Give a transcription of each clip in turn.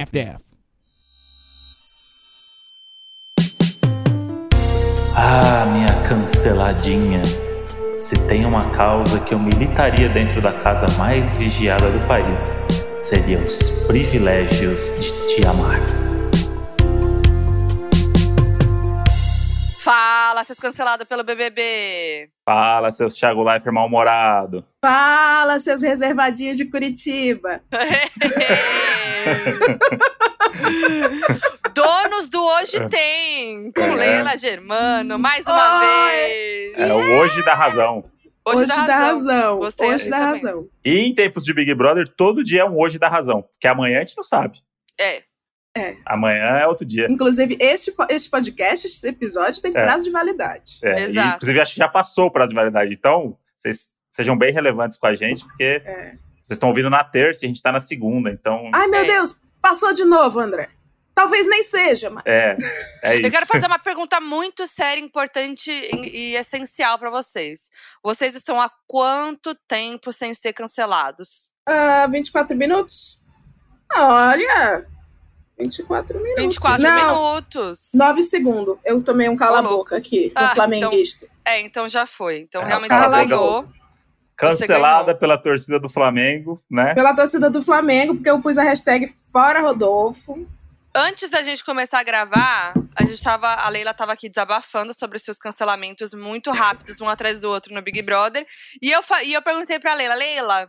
half-daff. Ah, minha canceladinha. Se tem uma causa que eu militaria dentro da casa mais vigiada do país, seria os privilégios de te amar. Fala, seus cancelados pelo BBB. Fala, seus Thiago Leifert mal-humorado. Fala, seus reservadinhos de Curitiba. Donos do Hoje Tem, com É. Leila Germano, mais uma Oi. vez. É o Hoje da Razão. Hoje, dá razão. Gostei Hoje assim dá também. razão. E em tempos de Big Brother, todo dia é um Hoje da Razão. Porque amanhã a gente não sabe. É, Amanhã é outro dia. Inclusive, este, este podcast, este episódio tem É. prazo de validade. É, e, Exato. inclusive, acho que já passou o prazo de validade. Então, vocês sejam bem relevantes com a gente, porque É. vocês estão ouvindo na terça e a gente tá na segunda. Então, Ai, meu É. Deus, passou de novo, André. Talvez nem seja, mas. é, é isso. eu quero fazer uma pergunta muito séria, importante e, e essencial pra vocês. Vocês estão há quanto tempo sem ser cancelados? Ah, 24 minutos? Olha! 24 minutos. 24 Não, minutos. 9 segundos. Eu tomei um cala-boca aqui, do Ah, flamenguista. É, então já foi. Então É, realmente você ganhou. Cancelada pela torcida do Flamengo, né? Pela torcida do Flamengo, porque eu pus a hashtag Fora Rodolfo. Antes da gente começar a gravar, a gente tava, a Leila tava aqui desabafando sobre os seus cancelamentos muito rápidos, um atrás do outro no Big Brother. E eu, e eu perguntei pra Leila, Leila,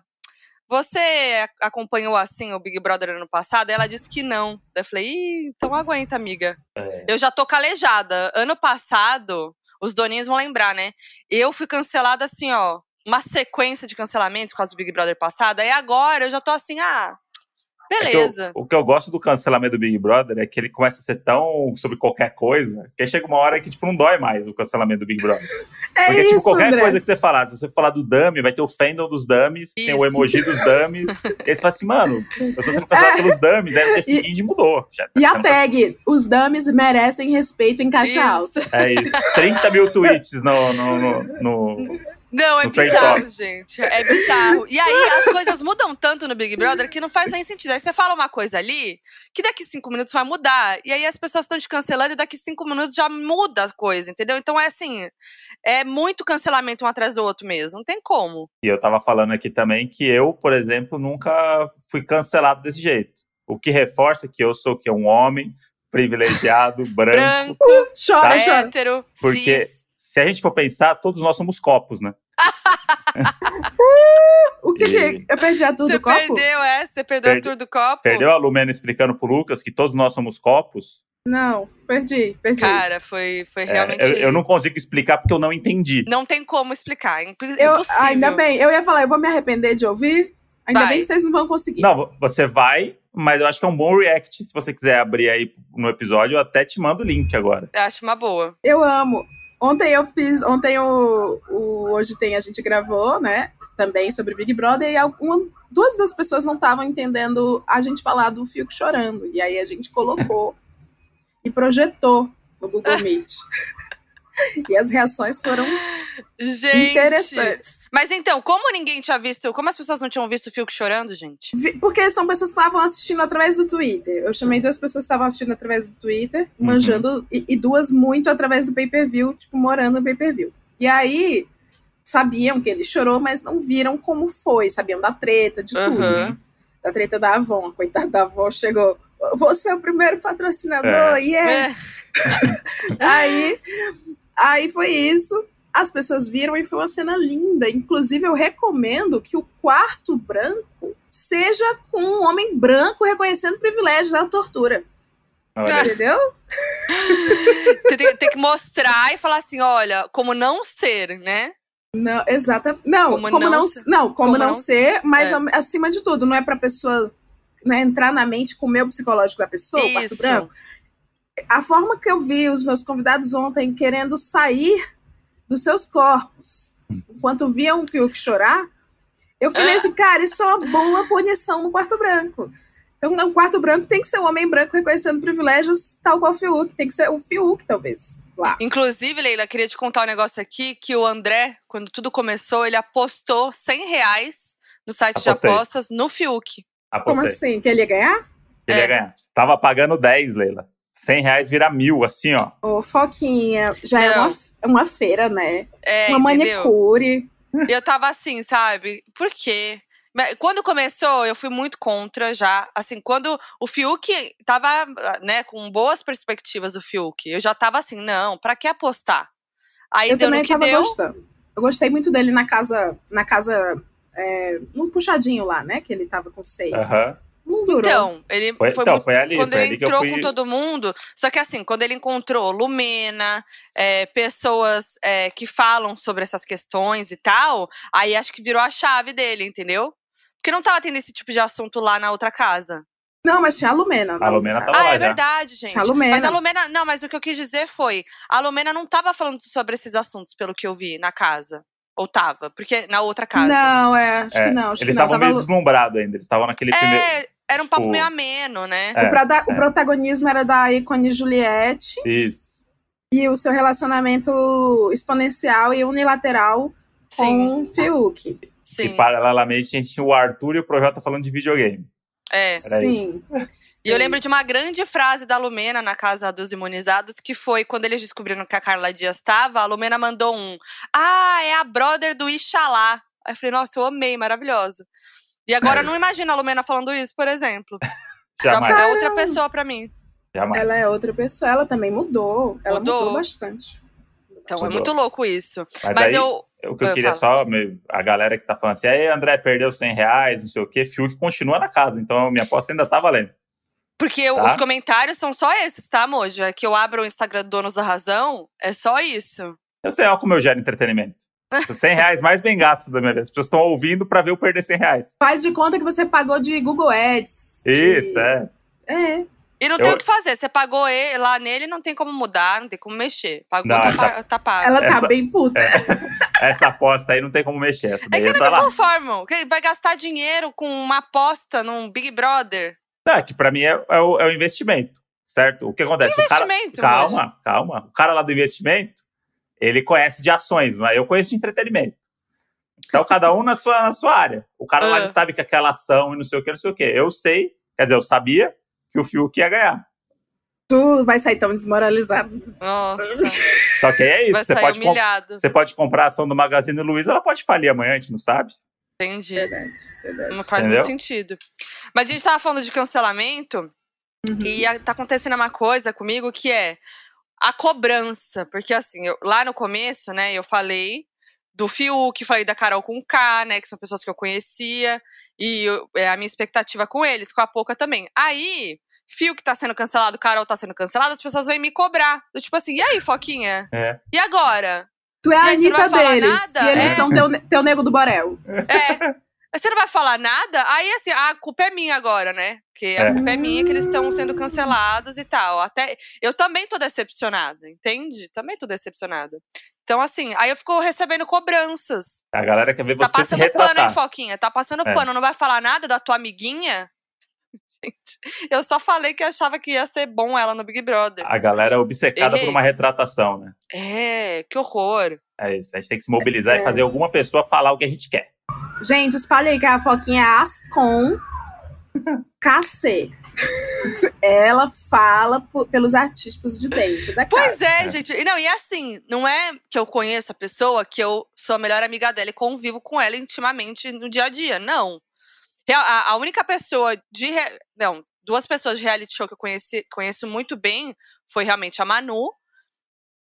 você acompanhou assim o Big Brother ano passado? Ela disse que não. Daí Eu falei, Ih, então aguenta, amiga. É. Eu já tô calejada. Ano passado, os doninhos vão lembrar, né? Eu fui cancelada assim, ó, uma sequência de cancelamentos por causa do Big Brother passado. Aí agora eu já tô assim, ah, É que eu- beleza. o que eu gosto do cancelamento do Big Brother é que ele começa a ser tão sobre qualquer coisa, que aí chega uma hora que, tipo, não dói mais o cancelamento do Big Brother. É Porque, isso, tipo, qualquer André. coisa que você falar, se você falar do dummy, vai ter o fandom dos dummies, tem o Isso. emoji dos dummies. e aí você fala assim, mano, eu tô sendo cancelado pelos dummies, aí no dia seguinte mudou. Já, É. E a não tá- tag, os dummies merecem respeito em caixa alta. Isso. É isso. 30 mil tweets no. no, no, no- Não, é No bizarro, gente. É bizarro. E aí as coisas mudam tanto no Big Brother que não faz nem sentido. Aí você fala uma coisa ali que daqui cinco minutos vai mudar. E aí as pessoas estão te cancelando e daqui cinco minutos já muda a coisa, entendeu? Então é assim, é muito cancelamento um atrás do outro mesmo. Não tem como. E eu tava falando aqui também que eu, por exemplo, nunca fui cancelado desse jeito. O que reforça que eu sou que um homem privilegiado, branco. Branco, Chora, Tá. hétero, Porque cis. se a gente for pensar, todos nós somos copos, né? O que E- que eu perdi a tour Você do copo? perdeu, é? Você perdeu Perdi- a tour do copo? Perdeu a Lumena explicando pro Lucas que todos nós somos copos? Não, perdi, perdi. Cara, foi, foi É, realmente. eu, eu não consigo explicar porque eu não entendi. Não tem como explicar. é imp- eu, impossível. ainda bem, eu ia falar, eu vou me arrepender de ouvir. Ainda Vai. bem que vocês não vão conseguir. Não, você vai, mas eu acho que é um bom react se você quiser abrir aí no episódio. Eu até te mando o link agora. Eu acho uma boa. Eu amo. Ontem eu fiz, ontem o, o Hoje Tem a gente gravou, né? Também sobre Big Brother, e alguma, duas das pessoas não estavam entendendo a gente falar do Fiuk chorando. E aí a gente colocou e projetou no Google Meet. e as reações foram Gente. interessantes. Mas então, como ninguém tinha visto, como as pessoas não tinham visto o Fiuk chorando, gente? Porque são pessoas que estavam assistindo através do Twitter. Eu chamei duas pessoas que estavam assistindo através do Twitter, Uhum. manjando, e, e duas muito através do pay-per-view, tipo, morando no pay-per-view. E aí, sabiam que ele chorou, mas não viram como foi. Sabiam da treta, de tudo. Aham. Da treta da Avon. A coitada da Avon chegou. Você é o primeiro patrocinador, é. É. Aí, aí foi isso. As pessoas viram e foi uma cena linda. Inclusive, eu recomendo que o quarto branco seja com um homem branco reconhecendo privilégios da tortura. Olha, Entendeu? Você tem, tem que mostrar e falar assim, olha, como não ser, né? Não, exata. Não, Como como, não não, se- não, como, como não, não ser, mas é. acima de tudo, não é pra pessoa né, entrar na mente com o meu psicológico da pessoa, o quarto Isso. branco. A forma que eu vi os meus convidados ontem querendo sair dos seus corpos, enquanto viam o Fiuk chorar, eu falei Ah. assim, cara, isso é uma boa punição no quarto branco. Então, o quarto branco tem que ser um homem branco reconhecendo privilégios, tal qual o Fiuk. Tem que ser o Fiuk, talvez, lá. Inclusive, Leila, queria te contar um negócio aqui, que o André, quando tudo começou, ele apostou 100 reais no site Apostei. de apostas no Fiuk. Como apostei. assim? Que ele ia ganhar? Ele É. ia ganhar. Tava pagando 10, Leila. 100 reais vira mil, assim, ó. Ô, Foquinha, já é uma, uma feira, né? É, uma entendeu? manicure. E eu tava assim, sabe? Por quê? Quando começou, eu fui muito contra já. Assim, quando o Fiuk tava, né, com boas perspectivas do Fiuk, eu já tava assim, não, pra que apostar? Aí eu deu também no que tava deu. gostando. Eu gostei muito dele na casa, na casa, é, num puxadinho lá, né? Que ele tava com seis. Aham. Não durou. Então, ele Foi, foi então, muito foi ali, quando foi ele ali que eu entrou fui. com todo mundo. Só que assim, quando ele encontrou Lumena, é, pessoas é, que falam sobre essas questões e tal, aí acho que virou a chave dele, entendeu? Porque não tava tendo esse tipo de assunto lá na outra casa. Não, mas tinha a Lumena. na A Lumena tava ah, lá é já. verdade, gente. Tinha a Lumena. Mas a Lumena. Não, mas o que eu quis dizer foi: a Lumena não tava falando sobre esses assuntos, pelo que eu vi na casa. Ou tava? Porque na outra casa. Não, é, acho É, que não. Acho Eles que não. estavam Tava meio deslumbrados ainda. Eles estavam naquele primeiro. É, era um papo tipo, meio ameno, né? É, o, proda- o é. protagonismo era da ícone Juliette Isso. e o seu relacionamento exponencial e unilateral com o Fiuk. Sim. E paralelamente a gente tinha o Arthur e o Projota falando de videogame. É. Era Sim. E eu lembro de uma grande frase da Lumena na casa dos imunizados, que foi quando eles descobriram que a Carla Dias estava, a Lumena mandou um: Ah, é a brother do Ixalá. Aí eu falei, nossa, eu amei, maravilhoso. E agora eu não imagino a Lumena falando isso, por exemplo. Já Jamais. é outra pessoa pra mim. Jamais. Ela é outra pessoa, ela também mudou. Ela mudou, Mudou. bastante. Então é Mudou. muito louco isso. Mas, Mas aí, eu. o que eu eu queria só, meu, a galera que tá falando assim, aí André perdeu 100 reais, não sei o quê, Fiuk continua na casa, então minha aposta ainda tá valendo. Porque Tá. os comentários são só esses, tá, Mojo? É que eu abro o Instagram do Donos da Razão, é só isso. Eu sei ó, como eu gero entretenimento. 100 reais mais bem gastos da minha vida. As pessoas estão ouvindo pra ver eu perder 100 reais. Faz de conta que você pagou de Google Ads. Isso, de- é. É. E não Eu- tem o que fazer. Você pagou ele, lá nele, não tem como mudar, não tem como mexer. Pagou, Não, tá, essa- tá pago. Ela tá Essa- bem puta. Essa aposta aí não tem como mexer. Essa É que eu entra não me conformo. Que Vai gastar dinheiro com uma aposta num Big Brother. Não, é que pra mim é, é o, é o investimento, certo? O que acontece? Que o cara, investimento, calma, calma. O cara lá do investimento, ele conhece de ações, mas eu conheço de entretenimento. Então, cada um na sua, na sua área. O cara lá ele sabe que aquela ação e não sei o que, não sei o que. Eu sei, quer dizer, eu sabia que o Fiuk ia ganhar. Tu vai sair tão desmoralizado. Nossa, Só que aí é isso. vai Você sair pode, humilhado. você pode comprar a ação do Magazine Luiza, ela pode falir amanhã, a gente não sabe. Entendi. Verdade, verdade. Não faz Entendeu? muito sentido. Mas a gente tava falando de cancelamento Uhum. e tá acontecendo uma coisa comigo que é a cobrança. Porque assim, eu- lá no começo, né, eu falei do Fiuk, falei da Carol com K, né, que são pessoas que eu conhecia. E eu- é, a minha expectativa com eles, com a Poca também. Aí, Fiuk tá sendo cancelado, Carol tá sendo cancelada, as pessoas vêm me cobrar. Do tipo assim, e aí, Foquinha? É. E agora? Tu é a Anitta deles. nada? E eles É. são teu, teu nego do Borel. É. Você não vai falar nada? Aí, assim, a culpa é minha agora, né? Porque a É. culpa é minha que eles estão sendo cancelados e tal. Até eu também tô decepcionada, entende? Também tô decepcionada. Então, assim, aí eu fico recebendo cobranças. A galera quer ver Tá você se passando pano, hein. Foquinha? Tá passando É. pano. Não vai falar nada da tua amiguinha? Gente, eu só falei que achava que ia ser bom ela no Big Brother. A galera é obcecada Errei. por uma retratação, né? É, que horror. É isso. A gente tem que se mobilizar É. e fazer alguma pessoa falar o que a gente quer. Gente, espalha aí que a Foquinha é Ascom KC. Ela fala pelos artistas de dentro da casa. Pois é, gente. E Não, e assim, não é que eu conheço a pessoa, que eu sou a melhor amiga dela e convivo com ela intimamente no dia a dia. Não. A, a única pessoa de. Não, duas pessoas de reality show que eu conheci, conheço muito bem foi realmente a Manu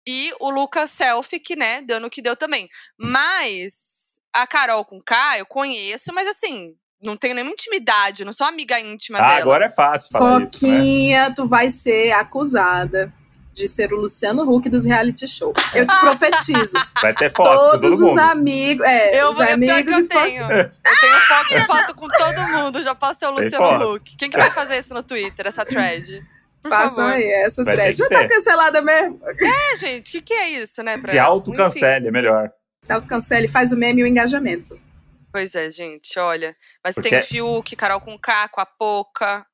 e o Lucas Selfie, que, né, deu no que deu também. Mas a Carol com K eu conheço, mas assim, não tenho nenhuma intimidade, não sou amiga íntima Ah, dela. agora é fácil falar isso, né? Foquinha, tu vai ser acusada de ser o Luciano Huck dos reality show. Eu te profetizo. Vai ter foto com todo Todos os mundo. amigos. É, Eu os vou, é amigos eu de Fo- tenho. Eu tenho foto, foto com todo mundo. Já passei o Luciano. Huck. Quem que vai fazer isso no Twitter, essa thread? Por Façam favor. aí essa thread. Já tá cancelada mesmo. É, gente, o que, que é isso, né? Pra... Se autocancele, é melhor. Se autocancele, faz o meme e o engajamento. Pois é, gente, olha. Mas Porque- tem Fiuk, Carol com K, com a Poca.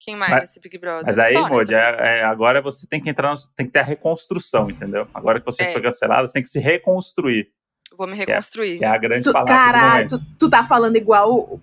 Quem mais Mas- nesse Big Brother? Mas aí, também. é- é- agora você tem que entrar, no- tem que ter a reconstrução, entendeu? Agora que você É. foi cancelado, você tem que se reconstruir, Vou me reconstruir. que é a grande Tu, palavra caralho, tu, tu tá falando igual o,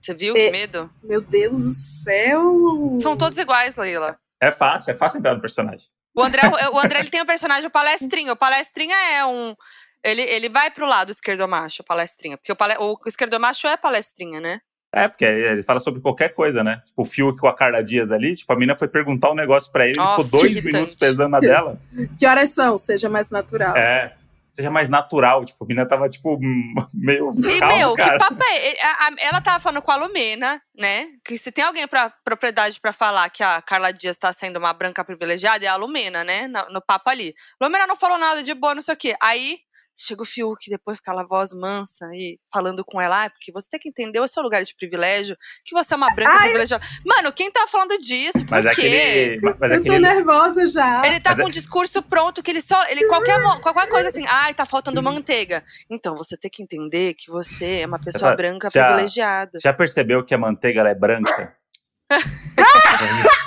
Você viu? Que medo? Meu Deus do céu! São todos iguais, Leila. É fácil, é fácil entrar no personagem. O André, o André ele tem o personagem o palestrinha. O palestrinha é um. Ele, ele vai pro lado esquerdomacho, palestrinha. Porque o, pale, o esquerdomacho é palestrinha, né? É, porque ele fala sobre qualquer coisa, né? Tipo, o Fiuk com a Carla Dias ali, tipo, a mina foi perguntar um negócio pra ele, Nossa, ficou dois irritante. minutos pesando na dela. Que horas são? Seja mais natural. É, seja mais natural. Tipo, a mina tava, tipo, meio. E, calma, meu, cara. que papo é? Ela tava falando com a Lumena, né? Que se tem alguém pra propriedade pra falar que a Carla Dias tá sendo uma branca privilegiada, é a Lumena, né? No, no papo ali. Lumena não falou nada de boa, não sei o quê. Aí chega o Fiuk, depois com aquela voz mansa aí, falando com ela, ah, porque você tem que entender o seu lugar de privilégio, que você é uma branca privilegiada. Mano, quem tá falando disso? Por Mas é quê? aquele. Mas Eu tô aquele. nervosa já. Ele tá Mas com é- um discurso pronto que ele só. Ele qualquer, qualquer coisa assim, ai, tá faltando manteiga. Então, você tem que entender que você é uma pessoa branca já- privilegiada. Já percebeu que a manteiga ela é branca?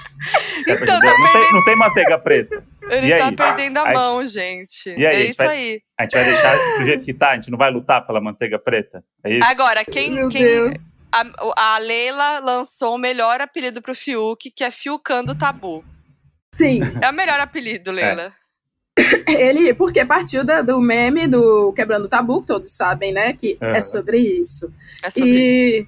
Então, tá tem, não tem manteiga preta. Ele E tá aí? perdendo a Aí- mão, gente. E aí, é a isso vai- aí. A gente vai deixar do jeito que tá, a gente não vai lutar pela manteiga preta. É isso? Agora, quem. Meu quem Deus. a, a Leila lançou o melhor apelido pro Fiuk, que é Fiucando Tabu. Sim, É o melhor apelido, Leila. ele, porque partiu da- do meme do Quebrando o Tabu, que todos sabem, né? Que É. é sobre isso. É, sobre isso.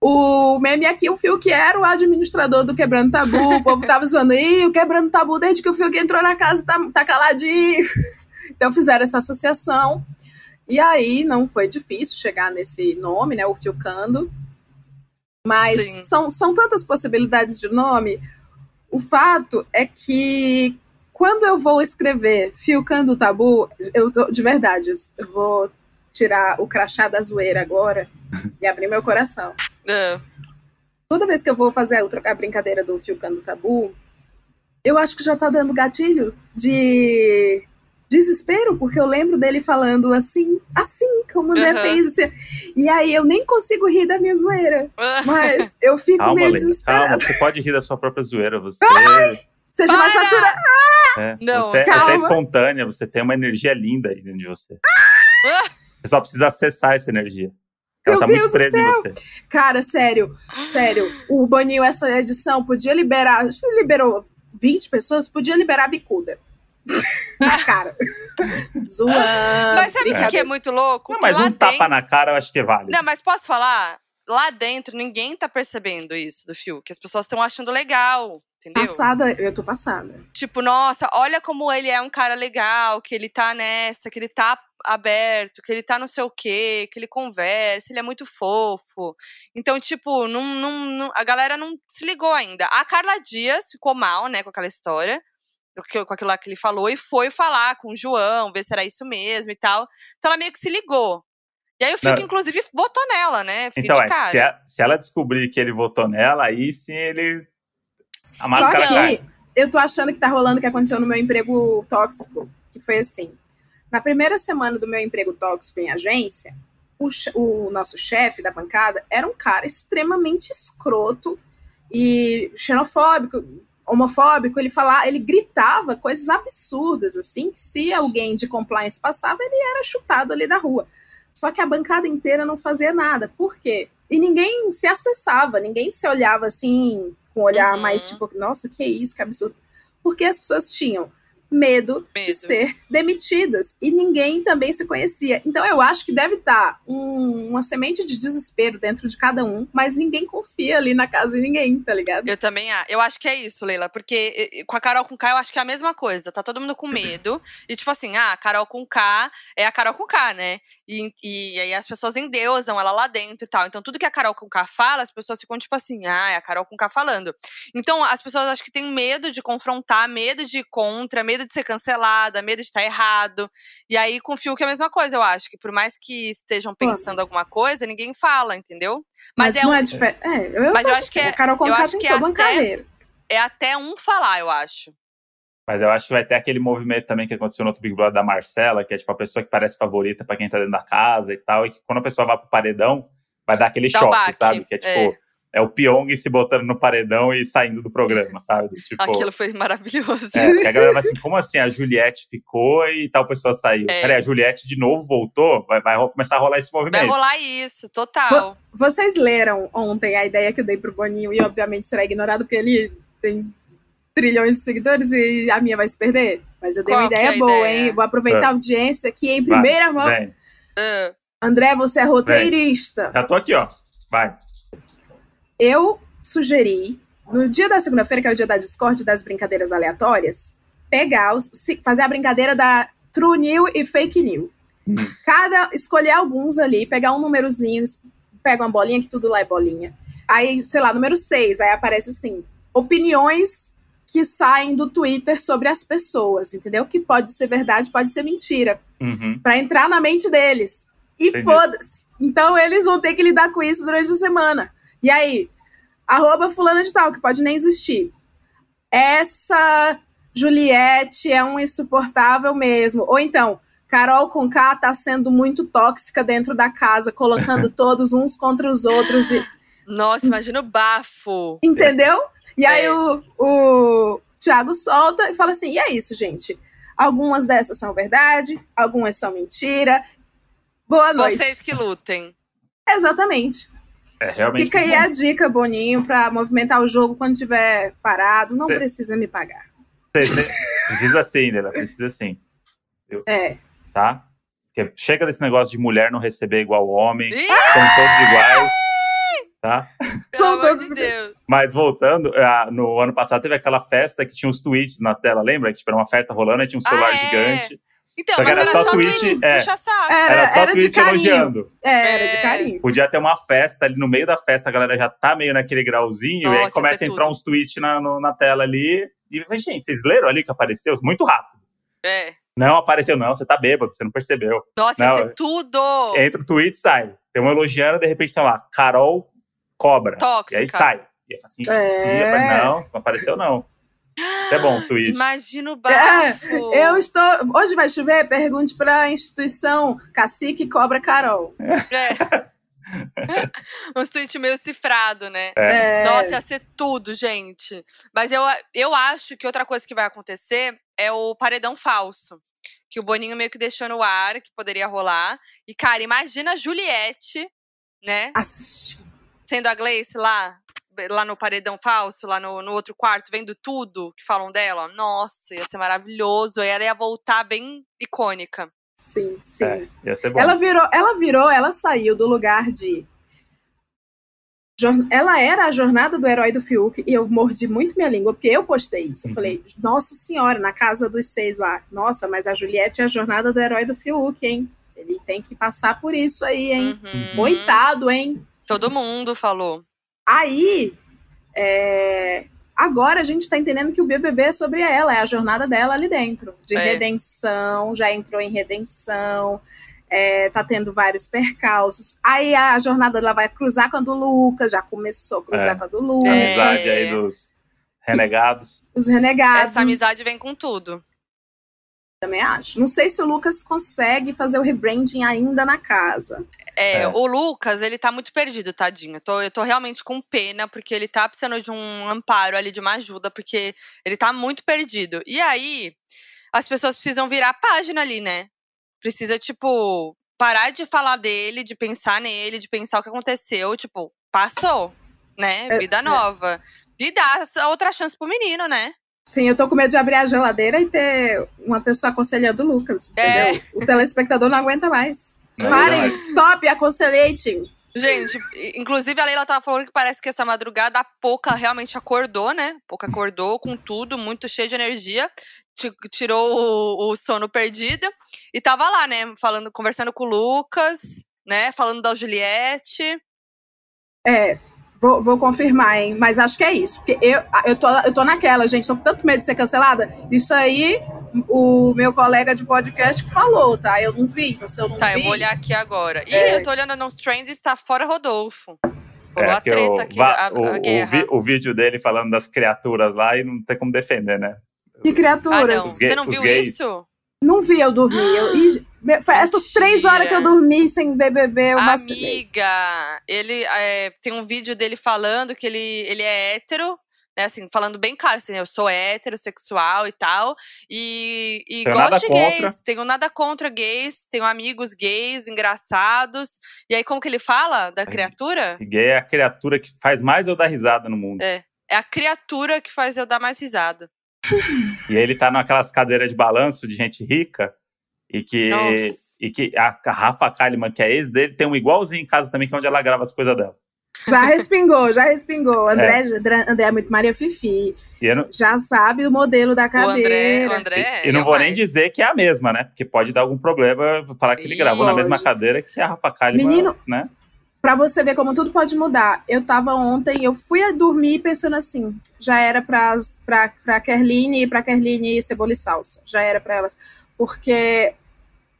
O meme aqui, o Fiuk era o administrador do Quebrando Tabu. O povo tava zoando, Ih, o Quebrando Tabu, desde que o Fiuk entrou na casa, tá, tá caladinho. Então fizeram essa associação. E aí não foi difícil chegar nesse nome, né? O Fiucando. Mas Sim. são, são tantas possibilidades de nome. O fato é que quando eu vou escrever Fiucando Tabu, eu tô, de verdade, eu vou tirar o crachá da zoeira agora e abrir meu coração. Ah, Toda vez que eu vou fazer a, outra- a brincadeira do Fiucando Tabu, eu acho que já tá dando gatilho de desespero, porque eu lembro dele falando assim, assim, como o André Aham. fez. assim. E aí eu nem consigo rir da minha zoeira, ah. mas eu fico Calma, meio desesperada. Calma, você pode rir da sua própria zoeira. Você, Seja mais Para! natural. é, Não, você, você é espontânea, você tem uma energia linda aí dentro de você. Ah! Você só precisa acessar essa energia. Ela Meu tá Deus muito do presa em você. Cara, sério, sério. O Boninho, essa edição, podia liberar. Acho que ele liberou 20 pessoas, podia liberar bicuda. Na cara. Zoando. Mas sabe o que que é muito louco? Não, mas um tapa dentro- na cara eu acho que vale. Não, mas posso falar? Lá dentro, ninguém tá percebendo isso do Fiuk. As pessoas estão achando legal, entendeu? Passada, eu tô passada. Tipo, nossa, olha como ele é um cara legal, que ele tá nessa, que ele tá aberto, que ele tá não sei o quê, que ele conversa, ele é muito fofo. Então, tipo, não, não, não- a galera não se ligou ainda. A Carla Dias ficou mal, né, com aquela história, com aquilo lá que ele falou, e foi falar com o João, ver se era isso mesmo e tal. Então ela meio que se ligou. E aí o Fiuk, Não. inclusive, votou nela, né? Fiquei Então, de é, se, a- se ela descobrir que ele votou nela, aí sim ele. A Só que eu tô achando que tá rolando o que aconteceu no meu emprego tóxico, que foi assim. Na primeira semana do meu emprego tóxico em agência, o, o nosso chefe da bancada era um cara extremamente escroto e xenofóbico, homofóbico. Ele falava, ele gritava coisas absurdas, assim, que se alguém de compliance passava, ele era chutado ali da rua. Só que a bancada inteira não fazia nada. Por quê? E ninguém se acessava, ninguém se olhava assim, com um olhar Uhum. mais tipo, nossa, que isso, que absurdo. Porque as pessoas tinham medo, de Medo. ser demitidas e ninguém também se conhecia. Então eu acho que deve estar um- uma semente de desespero dentro de cada um, mas ninguém confia ali na casa de ninguém, tá ligado? Eu também, eu acho que é isso, Leila, porque com a Carol com K eu acho que é a mesma coisa, tá todo mundo com medo, e tipo assim, ah, a Carol com K é a Carol com K, né? E, e aí as pessoas endeusam ela lá dentro e tal. Então tudo que a Carol com K fala, as pessoas ficam tipo assim, ah, é a Carol com K falando. Então as pessoas acho que têm medo de confrontar, medo de ir contra, medo de ser cancelada, medo de estar errado. E aí com o Fiuk é a mesma coisa, eu acho, que por mais que estejam pensando mas- alguma coisa, ninguém fala, entendeu? Mas, é não um- é diferente. É, eu, Mas eu acho acho que assim, é- a Carol eu Conká acho tem que uma até- é até um falar, eu acho. Mas eu acho que vai ter aquele movimento também que aconteceu no outro Big Brother da Marcela, que é tipo a pessoa que parece favorita pra quem tá dentro da casa e tal, e que quando a pessoa vai pro paredão, vai dar aquele Dá choque, baque, sabe? Que é tipo, é o Pyong se botando no paredão e saindo do programa, sabe? Tipo, Aquilo foi maravilhoso. é, porque a galera vai assim, como assim? A Juliette ficou e tal pessoa saiu. É. Peraí, a Juliette de novo voltou? Vai, vai começar a rolar esse movimento. Vai rolar isso, total. Vocês leram ontem a ideia que eu dei pro Boninho e obviamente será ignorado porque ele tem trilhões de seguidores e a minha vai se perder. Mas eu dei Qual uma é ideia a boa, ideia? hein? Vou aproveitar a audiência aqui em Vai, primeira mão. Vem. Ah, André, você é roteirista. Já tô aqui, ó. Vai. Eu sugeri, no dia da segunda-feira, que é o dia da Discord das brincadeiras aleatórias, pegar, os, fazer a brincadeira da True New e Fake New. Hum. Cada, escolher alguns ali, pegar um númerozinho, pega uma bolinha, que tudo lá é bolinha. Aí, sei lá, número 6, aí aparece assim, opiniões que saem do Twitter sobre as pessoas, entendeu? Que pode ser verdade, pode ser mentira. Uhum. Pra entrar na mente deles. E foda-se. Então eles vão ter que lidar com isso durante a semana. E aí, arroba fulana de tal, que pode nem existir. Essa Juliette é um insuportável mesmo. Ou então, Carol Conká tá sendo muito tóxica dentro da casa, colocando todos uns contra os outros. E, Nossa, imagina o bafo. entendeu? E aí É. o, o Thiago solta e fala assim: e é isso, gente. Algumas dessas são verdade, algumas são mentira. Boa noite. Vocês que lutem. Exatamente. É realmente. Fica aí bom. a dica, Boninho, pra movimentar o jogo quando tiver parado. Não Cê- precisa me pagar. Precisa precisa sim, Lela. Precisa sim. É. Tá? Porque chega desse negócio de mulher não receber igual homem. Ih, São todos iguais. Tá? São todos de Deus. Mas voltando, ah, no ano passado teve aquela festa que tinha uns tweets na tela, lembra? Que tipo, era uma festa rolando, aí tinha um Ah, celular é? gigante. Então, Só mas era era só só tweet, tweet, é. puxa saco. Era, Era só era de tweet carinho. elogiando. É, era É. de carinho. Podia ter uma festa ali no meio da festa, a galera já tá meio naquele grauzinho, e Nossa, aí ia começa a entrar tudo. uns tweets na, no- na tela ali. E, gente, vocês leram ali que apareceu? Muito rápido. É. Não apareceu, não, você tá bêbado, você não percebeu. Nossa, ia Não, ser tudo. Entra o tweet sai. Tem um elogiando, de repente tem lá, Carol cobra. Tóxica. E aí sai. E aí, assim, É. "Ih, não, não apareceu não. É bom, tweet. Imagina o É, bafo. Eu estou. Hoje vai chover? Pergunte pra instituição Cacique Cobra Carol. É. Uns tweets meio cifrado, né? É. É, Nossa, ia ser tudo, gente. Mas eu, eu acho que outra coisa que vai acontecer é o paredão falso. Que o Boninho meio que deixou no ar, que poderia rolar. E, cara, imagina a Juliette, né? assiste. Sendo a Gleice lá, lá no paredão falso, lá no, no outro quarto, vendo tudo que falam dela. Nossa, ia ser maravilhoso. E ela ia voltar bem icônica. Sim, sim. É, ia ser bom. Ela virou, ela virou, ela saiu do lugar de. Ela era a jornada do herói do Fiuk e eu mordi muito minha língua, porque eu postei isso. Eu Uhum. falei, nossa senhora, na casa dos seis lá. Nossa, mas a Juliette é a jornada do herói do Fiuk, hein? Ele tem que passar por isso aí, hein? Uhum. Coitado, hein? Todo mundo falou. Aí, é, agora a gente tá entendendo que o BBB é sobre ela, é a jornada dela ali dentro, de É. redenção, já entrou em redenção, é, tá tendo vários percalços. Aí a jornada dela vai cruzar com a do Lucas, já começou a cruzar É. com a do A Lucas, amizade É. aí dos renegados. os renegados. Essa amizade vem com tudo. Também acho. Não sei se o Lucas consegue fazer o rebranding ainda na casa. É, É. o Lucas, ele tá muito perdido, tadinho. Eu tô, eu tô realmente com pena, porque ele tá precisando de um amparo ali, de uma ajuda, porque ele tá muito perdido. E aí, as pessoas precisam virar a página ali, né? Precisa, tipo, parar de falar dele, de pensar nele, de pensar o que aconteceu. Tipo, passou, né? É, Vida é. nova. E dar outra chance pro menino, né? Sim, eu tô com medo de abrir a geladeira e ter uma pessoa aconselhando o Lucas. É. Entendeu? O telespectador não aguenta mais. Não, Parem, é. stop, aconselhating. Gente, inclusive a Leila tava falando que parece que essa madrugada a Poca realmente acordou, né? Poca acordou com tudo, muito cheio de energia, ti- tirou o, o sono perdido e tava lá, né? Falando, conversando com o Lucas, né? Falando da Juliette. É, vou, vou confirmar, hein? Mas acho que é isso. Porque eu, eu, tô, eu tô naquela, gente, tô com tanto medo de ser cancelada. Isso aí, o meu colega de podcast que falou, tá? Eu não vi, então se eu não Tá, vi. eu vou olhar aqui agora. Ih, É. eu tô olhando nos trends, está fora Rodolfo. É, a treta o, aqui, va- a, o- a o guerra. vi- o vídeo dele falando das criaturas lá e não tem como defender, né? Que Ah, criaturas. não. Os gay- Você não os viu gays. isso? não. vi, eu dormi. Eu, Foi essas três horas que eu dormi sem BBB, eu. Amiga, ele é, tem um vídeo dele falando que ele, ele é hétero, né, assim, falando bem claro, assim, eu sou heterossexual e tal, e, e gosto de gays, contra. tenho nada contra gays, tenho amigos gays, engraçados, e aí como que ele fala da criatura? Gay é a criatura que faz mais eu dar risada no mundo. É, é a criatura que faz eu dar mais risada. E aí ele tá naquelas cadeiras de balanço de gente rica, e que, e que a Rafa Kalimann, que é ex dele, tem um igualzinho em casa também, que é onde ela grava as coisas dela. Já respingou, já respingou. André é, André é muito Maria Fifi. Não... Já sabe o modelo da cadeira. O André, o André e, e não vou mais. nem dizer que é a mesma, né? Porque pode dar algum problema falar que ele gravou pode. na mesma cadeira que a Rafa Kalimann, Menino, né? Pra você ver como tudo pode mudar. Eu tava ontem, eu fui a dormir pensando assim, já era pra, pra, pra Kerline e pra Kerline Cebola e Salsa. Já era pra elas. Porque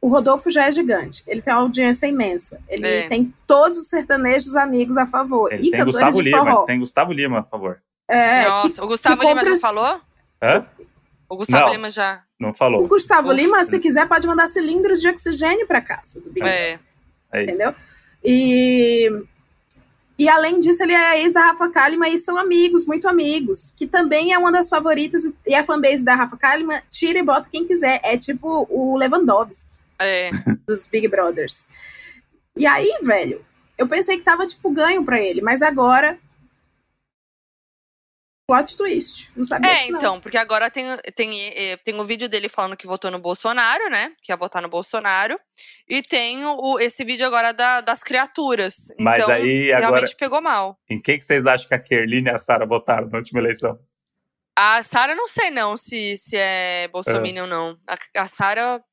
o Rodolfo já é gigante, ele tem uma audiência imensa, ele é. tem todos os sertanejos amigos a favor. Ele e tem Gustavo Lima, forró. tem Gustavo Lima a favor. É, Nossa, que, o Gustavo Lima já falou? Hã? O Gustavo não, Lima já. Não falou. O Gustavo Uf. Lima, se quiser, pode mandar cilindros de oxigênio para casa do Big É. é Entendeu? E, e além disso, ele é ex da Rafa Kalimann e são amigos, muito amigos. Que também é uma das favoritas. E a fanbase da Rafa Kalimann tira e bota quem quiser. É tipo o Lewandowski. É. Dos Big Brothers. E aí, velho, eu pensei que tava, tipo, ganho para ele, mas agora. Plot twist. Não sabia É, disso, então, porque agora tem, tem, é, tem o vídeo dele falando que votou no Bolsonaro, né? Que ia votar no Bolsonaro. E tem o, esse vídeo agora da, das criaturas. Mas então, aí, realmente agora, pegou mal. Em quem que vocês acham que a Kerline e a Sara votaram na última eleição? A Sara não sei não se, se é Bolsonaro é. ou não. A, a Sara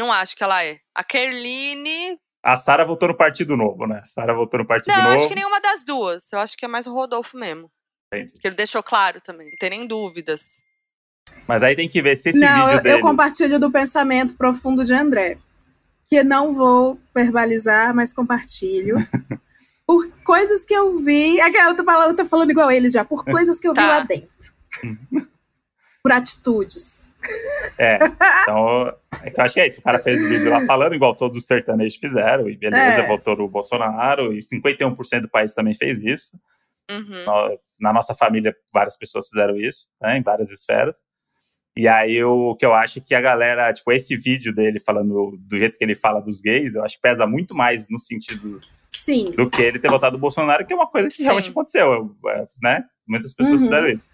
não acho que ela é. A Kerline. A Sara voltou no Partido Novo, né? A Sara voltou no Partido não, Novo. Não, acho que nenhuma das duas. Eu acho que é mais o Rodolfo mesmo. Entendi. Que ele deixou claro também, não tem nem dúvidas. Mas aí tem que ver se esse não, vídeo eu, dele... eu compartilho do pensamento profundo de André. Que não vou verbalizar, mas compartilho. por coisas que eu vi. Aquela tá falando, tá falando igual eles já. Por coisas que eu tá. vi lá dentro. por atitudes. É, então, é eu acho que é isso. O cara fez o vídeo lá falando, igual todos os sertanejos fizeram, e beleza, é. votou no Bolsonaro, e 51% do país também fez isso. Uhum. Na nossa família, várias pessoas fizeram isso, né, em várias esferas. E aí, o que eu acho que a galera, tipo, esse vídeo dele falando do jeito que ele fala dos gays, eu acho que pesa muito mais no sentido Sim. do que ele ter votado no Bolsonaro, que é uma coisa que Sim. realmente aconteceu, é, né? Muitas pessoas uhum. fizeram isso.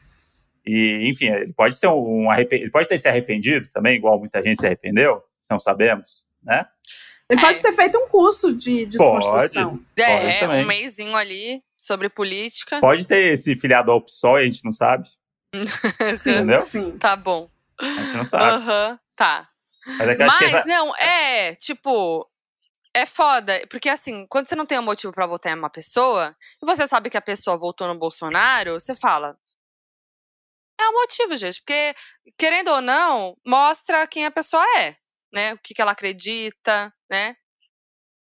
E, enfim, ele pode ser um ele pode ter se arrependido também, igual muita gente se arrependeu, não sabemos, né? Ele é. pode ter feito um curso de desconstrução. Pode, é, pode um mêsinho ali sobre política. Pode ter esse filiado ao PSOL, a gente não sabe. sim, Entendeu? Sim. Tá bom. A gente não sabe. Aham, uhum, tá. Mas, é Mas essa... não, é, tipo, é foda, porque assim, quando você não tem um motivo para votar em uma pessoa, e você sabe que a pessoa votou no Bolsonaro, você fala, é o motivo, gente. Porque, querendo ou não, mostra quem a pessoa é, né? O que, que ela acredita, né?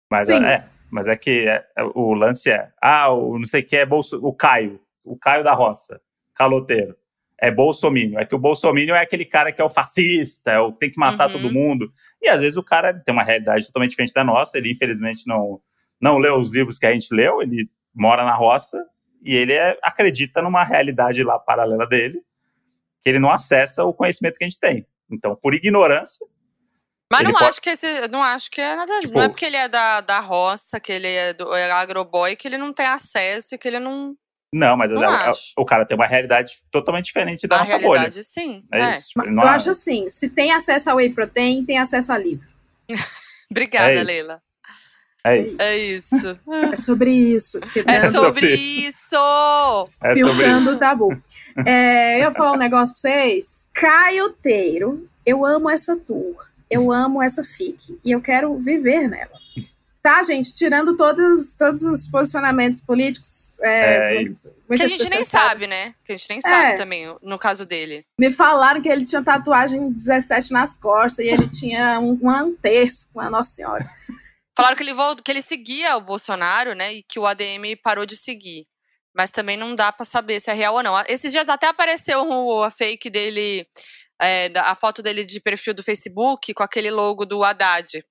Mas Sim. é, mas é que é, é, o lance é, ah, o não sei o que é Bolso, o Caio, o Caio da Roça, caloteiro. É bolsomínio. É que o bolsomínio é aquele cara que é o fascista, é o tem que matar uhum. todo mundo. E às vezes o cara tem uma realidade totalmente diferente da nossa, ele infelizmente não, não leu os livros que a gente leu, ele mora na roça e ele é, acredita numa realidade lá paralela dele que ele não acessa o conhecimento que a gente tem. Então, por ignorância. Mas não pode... acho que esse. Não acho que é nada. Tipo, não é porque ele é da, da roça, que ele é, do, é agroboy, que ele não tem acesso e que ele não. Não, mas não é, o cara tem uma realidade totalmente diferente da a nossa realidade, bolha. sim. É, é. isso. Eu acho assim: se tem acesso ao whey protein, tem acesso a livro. Obrigada, é Leila. É isso. É isso. É sobre isso. É sobre isso! É Filtrando o tabu. É, eu vou falar um negócio pra vocês. Caio Teiro, eu amo essa tour. Eu amo essa FIC. E eu quero viver nela. Tá, gente? Tirando todos, todos os posicionamentos políticos. É, é isso. Que a gente nem sabe, né? Que a gente nem sabe é. também, no caso dele. Me falaram que ele tinha tatuagem 17 nas costas e ele tinha um, um terço com a Nossa Senhora. Falaram que ele, que ele seguia o Bolsonaro, né? E que o ADM parou de seguir. Mas também não dá para saber se é real ou não. Esses dias até apareceu a fake dele é, a foto dele de perfil do Facebook com aquele logo do Haddad.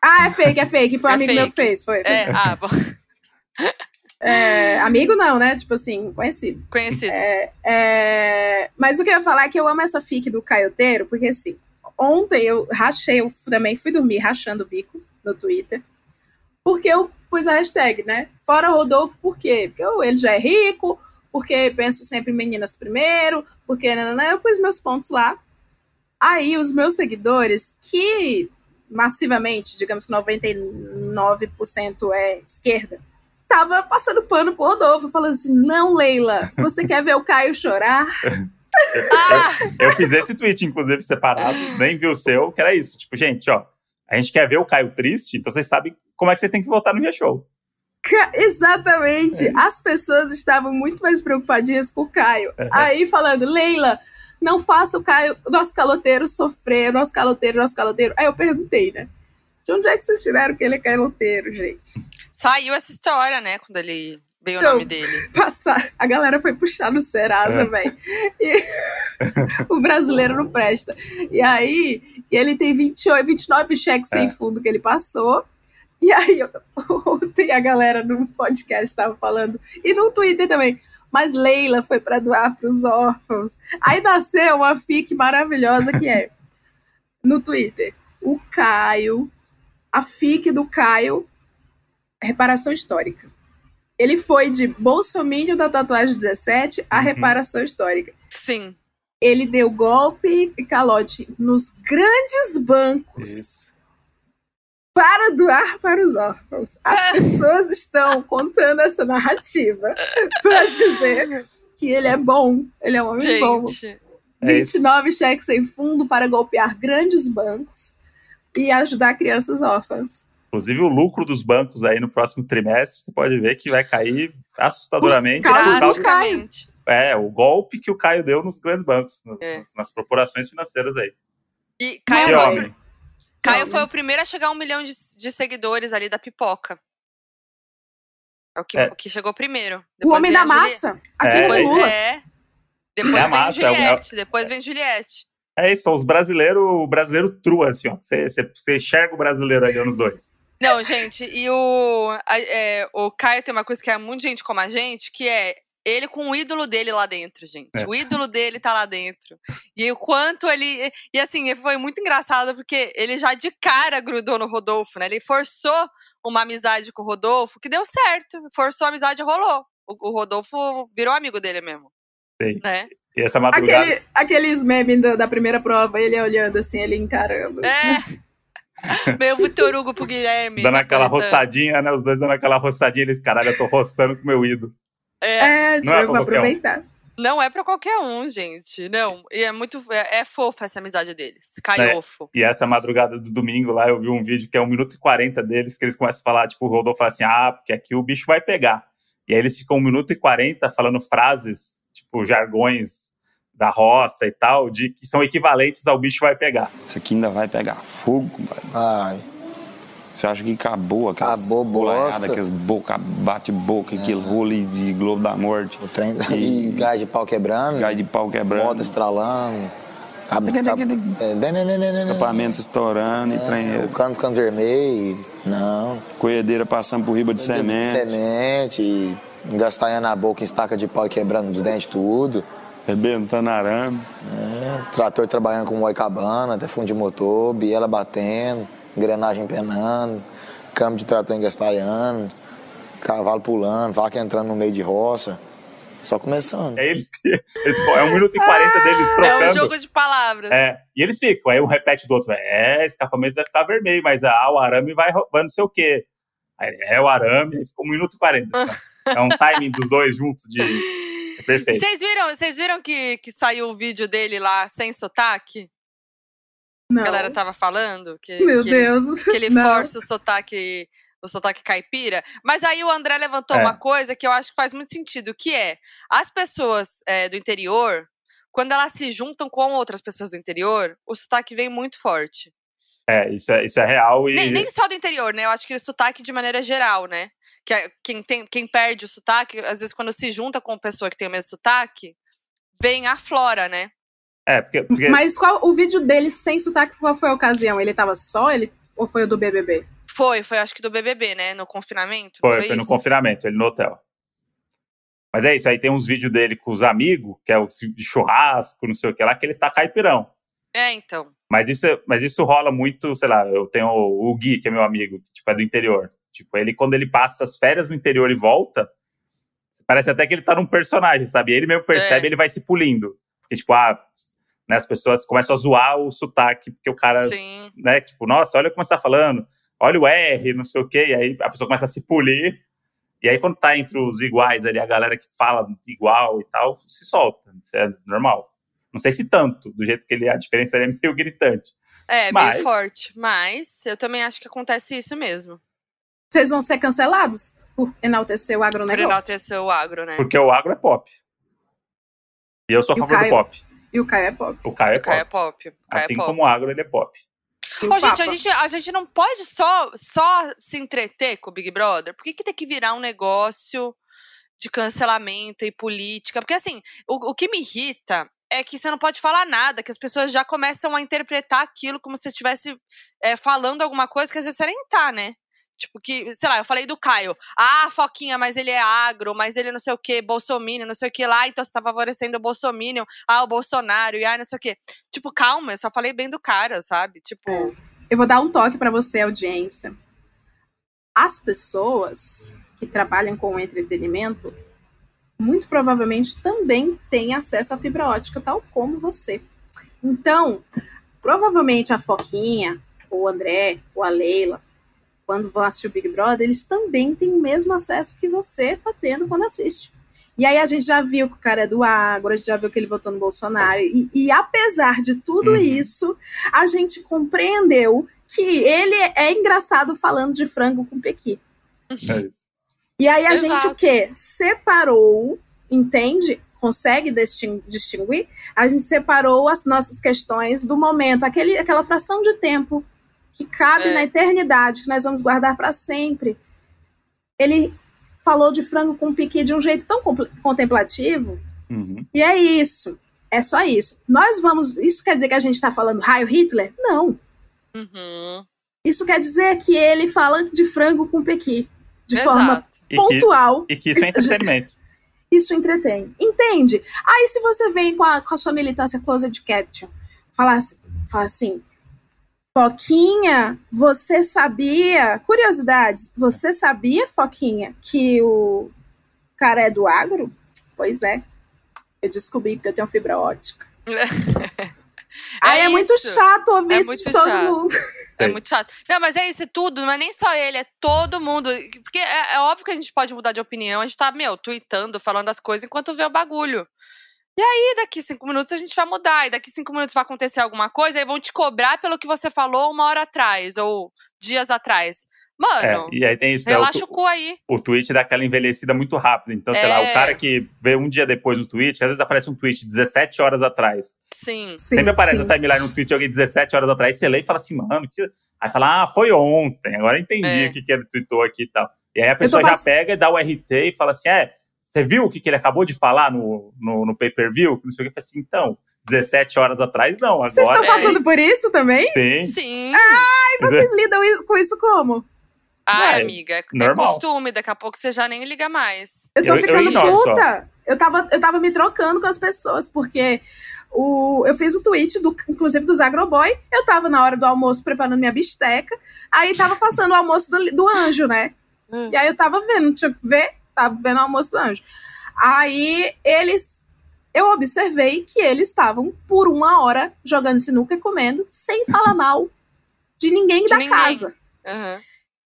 Ah, é fake, é fake. Foi um é amigo fake. meu que fez. Foi. É, ah, bom. É, amigo não, né? Tipo assim, conhecido. Conhecido. É, é, mas o que eu ia falar é que eu amo essa fic do Caioteiro, porque assim, ontem eu rachei, eu também fui dormir rachando o bico no Twitter, porque eu pus a hashtag, né? Fora Rodolfo, por quê? Porque eu, ele já é rico, porque penso sempre em meninas primeiro, porque nanana, eu pus meus pontos lá. Aí os meus seguidores, que massivamente, digamos que 99% é esquerda, tava passando pano pro Rodolfo, falando assim: não, Leila, você quer ver o Caio chorar? ah! eu, eu, fiz esse tweet, inclusive, separado, nem vi o seu, que era isso. Tipo, gente, ó, a gente quer ver o Caio triste, então vocês sabem como é que vocês têm que votar no G-Show. Exatamente. É. As pessoas estavam muito mais preocupadinhas com o Caio. É. Aí falando, Leila, não faça o Caio, nosso caloteiro sofrer, nosso caloteiro, nosso caloteiro. Aí eu perguntei, né? De onde é que vocês tiraram que ele é caloteiro, gente? Saiu essa história, né? Quando ele veio então, o nome dele. Passar, a galera foi puxar no Serasa, é. velho. o brasileiro não presta. E aí, ele tem 28, 29 cheques é. sem fundo que ele passou. E aí, ontem a galera no podcast estava falando, e no Twitter também, mas Leila foi para doar para os órfãos. Aí nasceu uma fic maravilhosa que é no Twitter. O Caio a FIC do Caio, reparação histórica. Ele foi de bolsomínio da tatuagem 17 a uhum. reparação histórica. Sim. Ele deu golpe e calote nos grandes bancos. Isso. Para doar para os órfãos. As pessoas estão contando essa narrativa para dizer que ele é bom, ele é um homem Gente. bom. 29 é cheques sem fundo para golpear grandes bancos e ajudar crianças órfãs. Inclusive, o lucro dos bancos aí no próximo trimestre, você pode ver que vai cair assustadoramente. Drasticamente. É, o golpe que o Caio deu nos grandes bancos, no, é. nas corporações financeiras aí. E Caio, foi, Caio foi o primeiro a chegar a um milhão de, de seguidores ali da pipoca. É o que, é. o que chegou primeiro. Depois o homem da massa. Assim é, como Lula. É. Depois é vem massa, é Juliette. Depois vem Juliette. É isso, são os brasileiros, o brasileiro true, assim, ó. Você, você, enxerga o brasileiro ali nos dois. Não, gente, e o, a, é, o Caio tem uma coisa que é muito gente como a gente, que é ele com o ídolo dele lá dentro, gente. É. O ídolo dele tá lá dentro. E o quanto ele. E assim, foi muito engraçado, porque ele já de cara grudou no Rodolfo, né? Ele forçou uma amizade com o Rodolfo, que deu certo. Forçou a amizade rolou. O, o Rodolfo virou amigo dele mesmo. Sim. Né? E essa madrugada. Aquele, aqueles memes da, da, primeira prova, ele olhando assim, ele encarando. É. Meu Vitor Hugo pro Guilherme. Dando aquela roçadinha, né? Os dois dando aquela roçadinha, ele, caralho, eu tô roçando com meu ídolo. É, é não é pra aproveitar. Um. Não é pra qualquer um, gente. Não. E é muito. É, é fofa essa amizade deles. Caiofo. É, e essa madrugada do domingo lá, eu vi um vídeo que é 1 minuto e 40 deles, que eles começam a falar, tipo, o Rodolfo fala assim: ah, porque aqui o bicho vai pegar. E aí eles ficam 1 minuto e 40 falando frases, tipo, jargões da roça e tal, de que são equivalentes ao bicho vai pegar. Isso aqui ainda vai pegar fogo, vai. Você acha que acabou aquelas acabou bosta. aquelas boca, bate-boca, é. aquele rolo de Globo da Morte. O trem e, e gás de pau quebrando. Gás de pau quebrando. Moto estralando. Cabo, Escapamento estourando é, e trem. O cano ficando vermelho. Não. Coedeira passando por riba de semente. Semente. Gastanhando na boca em estaca de pau quebrando os dentes tudo. Rebentando arame. É, trator trabalhando com moicabana, até fundo de motor, biela batendo, engrenagem penando, câmbio de trator engastalhando, cavalo pulando, vaca entrando no meio de roça. Só começando. É eles, eles é um minuto e quarenta deles trocando. É um jogo de palavras. É, e eles ficam, aí um repete do outro, é, escapamento vai ficar vermelho, mas ah, o arame vai, vai não sei o quê. Aí, é o arame, aí fica um minuto e quarenta. é um timing dos dois juntos de Perfeito. Vocês viram, vocês viram que, que saiu o vídeo dele lá sem sotaque? Não. A galera tava falando que, Meu que Deus. Ele, que ele Não. força o sotaque o sotaque caipira. Mas aí o André levantou é. uma coisa que eu acho que faz muito sentido, que é as pessoas é, do interior, quando elas se juntam com outras pessoas do interior, o sotaque vem muito forte. É, isso é, isso é real. E... Nem, nem só do interior, né? Eu acho que o sotaque de maneira geral, né? que quem, tem, quem perde o sotaque, às vezes quando se junta com uma pessoa que tem o mesmo sotaque, vem a flora, né? É, porque, porque... Mas qual o vídeo dele sem sotaque, qual foi a ocasião? Ele tava só ele, ou foi o do BBB? Foi, foi acho que do BBB, né? No confinamento. Foi, foi, foi no confinamento, ele no hotel. Mas é isso, aí tem uns vídeos dele com os amigos, que é o de churrasco, não sei o que lá, que ele tá caipirão. É, então. Mas isso, mas isso rola muito, sei lá, eu tenho o, o Gui, que é meu amigo, que tipo, é do interior. Tipo, ele, quando ele passa as férias no interior e volta, parece até que ele tá num personagem, sabe? Ele mesmo percebe, é. ele vai se pulindo. Porque, tipo, ah, né, as pessoas começam a zoar o sotaque, porque o cara, Sim. né, tipo, nossa, olha como você tá falando, olha o R, não sei o quê, e aí a pessoa começa a se polir, e aí quando tá entre os iguais ali, a galera que fala igual e tal, se solta, isso é normal. Não sei se tanto, do jeito que ele, a diferença é meio gritante. É, mas... bem forte, mas eu também acho que acontece isso mesmo. Vocês vão ser cancelados por enaltecer o agronegócio? Por enaltecer o agro, né? Porque o agro é pop. E eu sou a favor Caio... do pop. E o Caio é pop. O Caio é, Caio é pop. Caio é assim é pop. como o agro, ele é pop. Ô, gente, a gente, a gente não pode só, só se entreter com o Big Brother. Por que, que tem que virar um negócio de cancelamento e política? Porque, assim, o, o que me irrita é que você não pode falar nada, que as pessoas já começam a interpretar aquilo como se estivesse é, falando alguma coisa que às vezes você nem tá, né? Tipo, que, sei lá, eu falei do Caio. Ah, Foquinha, mas ele é agro, mas ele não sei o que, Bolsonaro, não sei o que lá, então você tá favorecendo o Bolsonaro, ah, o Bolsonaro, e ah, não sei o que. Tipo, calma, eu só falei bem do cara, sabe? Tipo. É. Eu vou dar um toque para você, audiência. As pessoas que trabalham com entretenimento, muito provavelmente também têm acesso à fibra ótica, tal como você. Então, provavelmente a Foquinha, o André, ou a Leila, quando vão assistir o Big Brother, eles também têm o mesmo acesso que você está tendo quando assiste. E aí a gente já viu que o cara é do agro, a gente já viu que ele votou no Bolsonaro. E, e apesar de tudo uhum. isso, a gente compreendeu que ele é engraçado falando de frango com pequi. É isso. E aí a Exato. gente o quê? Separou, entende? Consegue distinguir? A gente separou as nossas questões do momento, aquele, aquela fração de tempo que cabe é. na eternidade, que nós vamos guardar para sempre. Ele falou de frango com piqui de um jeito tão contemplativo. Uhum. E é isso. É só isso. Nós vamos. Isso quer dizer que a gente está falando raio Hitler? Não. Uhum. Isso quer dizer que ele fala de frango com pequi. De Exato. forma pontual. E que, e que isso é entretenimento. Isso entretém. Entende? Aí se você vem com a, com a sua militância closed caption, falar, falar assim, Foquinha, você sabia? Curiosidades, você sabia, Foquinha, que o cara é do agro? Pois é. Eu descobri porque eu tenho fibra ótica. Aí é, é muito chato ouvir é isso de todo chato. mundo. É muito chato. Não, mas é isso, tudo, não é nem só ele, é todo mundo. Porque é, é, óbvio que a gente pode mudar de opinião, a gente tá, meu, tweetando, falando as coisas enquanto vê o bagulho. E aí, daqui cinco minutos a gente vai mudar, e daqui cinco minutos vai acontecer alguma coisa, e vão te cobrar pelo que você falou uma hora atrás, ou dias atrás. Mano, é, e aí tem isso, relaxa né, o, o cu aí. O tweet dá aquela envelhecida muito rápido. Então, sei é... lá, o é. cara que vê um dia depois no tweet, às vezes aparece um tweet 17 horas atrás. Sim. sim Sempre aparece sim. no timeline um tweet de alguém 17 horas atrás, você lê e fala assim, mano, que... aí fala, ah, foi ontem, agora entendi é. o que, que ele tweetou aqui e tal. E aí a pessoa já pass... pega e dá o RT e fala assim, é, você viu o que, que ele acabou de falar no, no, no pay-per-view? Não sei o que. Eu falei assim, então, 17 horas atrás, não. Agora... Vocês estão passando é. por isso também? Sim. Sim. Ai, vocês lidam isso, com isso como? Ai, é, amiga, é normal. costume, daqui a pouco você já nem liga mais. Eu tô eu, ficando eu puta. Eu tava, eu tava me trocando com as pessoas, porque o, eu fiz o tweet, do, inclusive do Zagroboy. Eu tava na hora do almoço preparando minha bisteca. Aí tava passando o almoço do, do anjo, né? Hum. E aí eu tava vendo, tinha que ver tava vendo o almoço do anjo. Aí eles. Eu observei que eles estavam por uma hora jogando sinuca e comendo, sem falar mal de ninguém de da ninguém. casa. Uhum.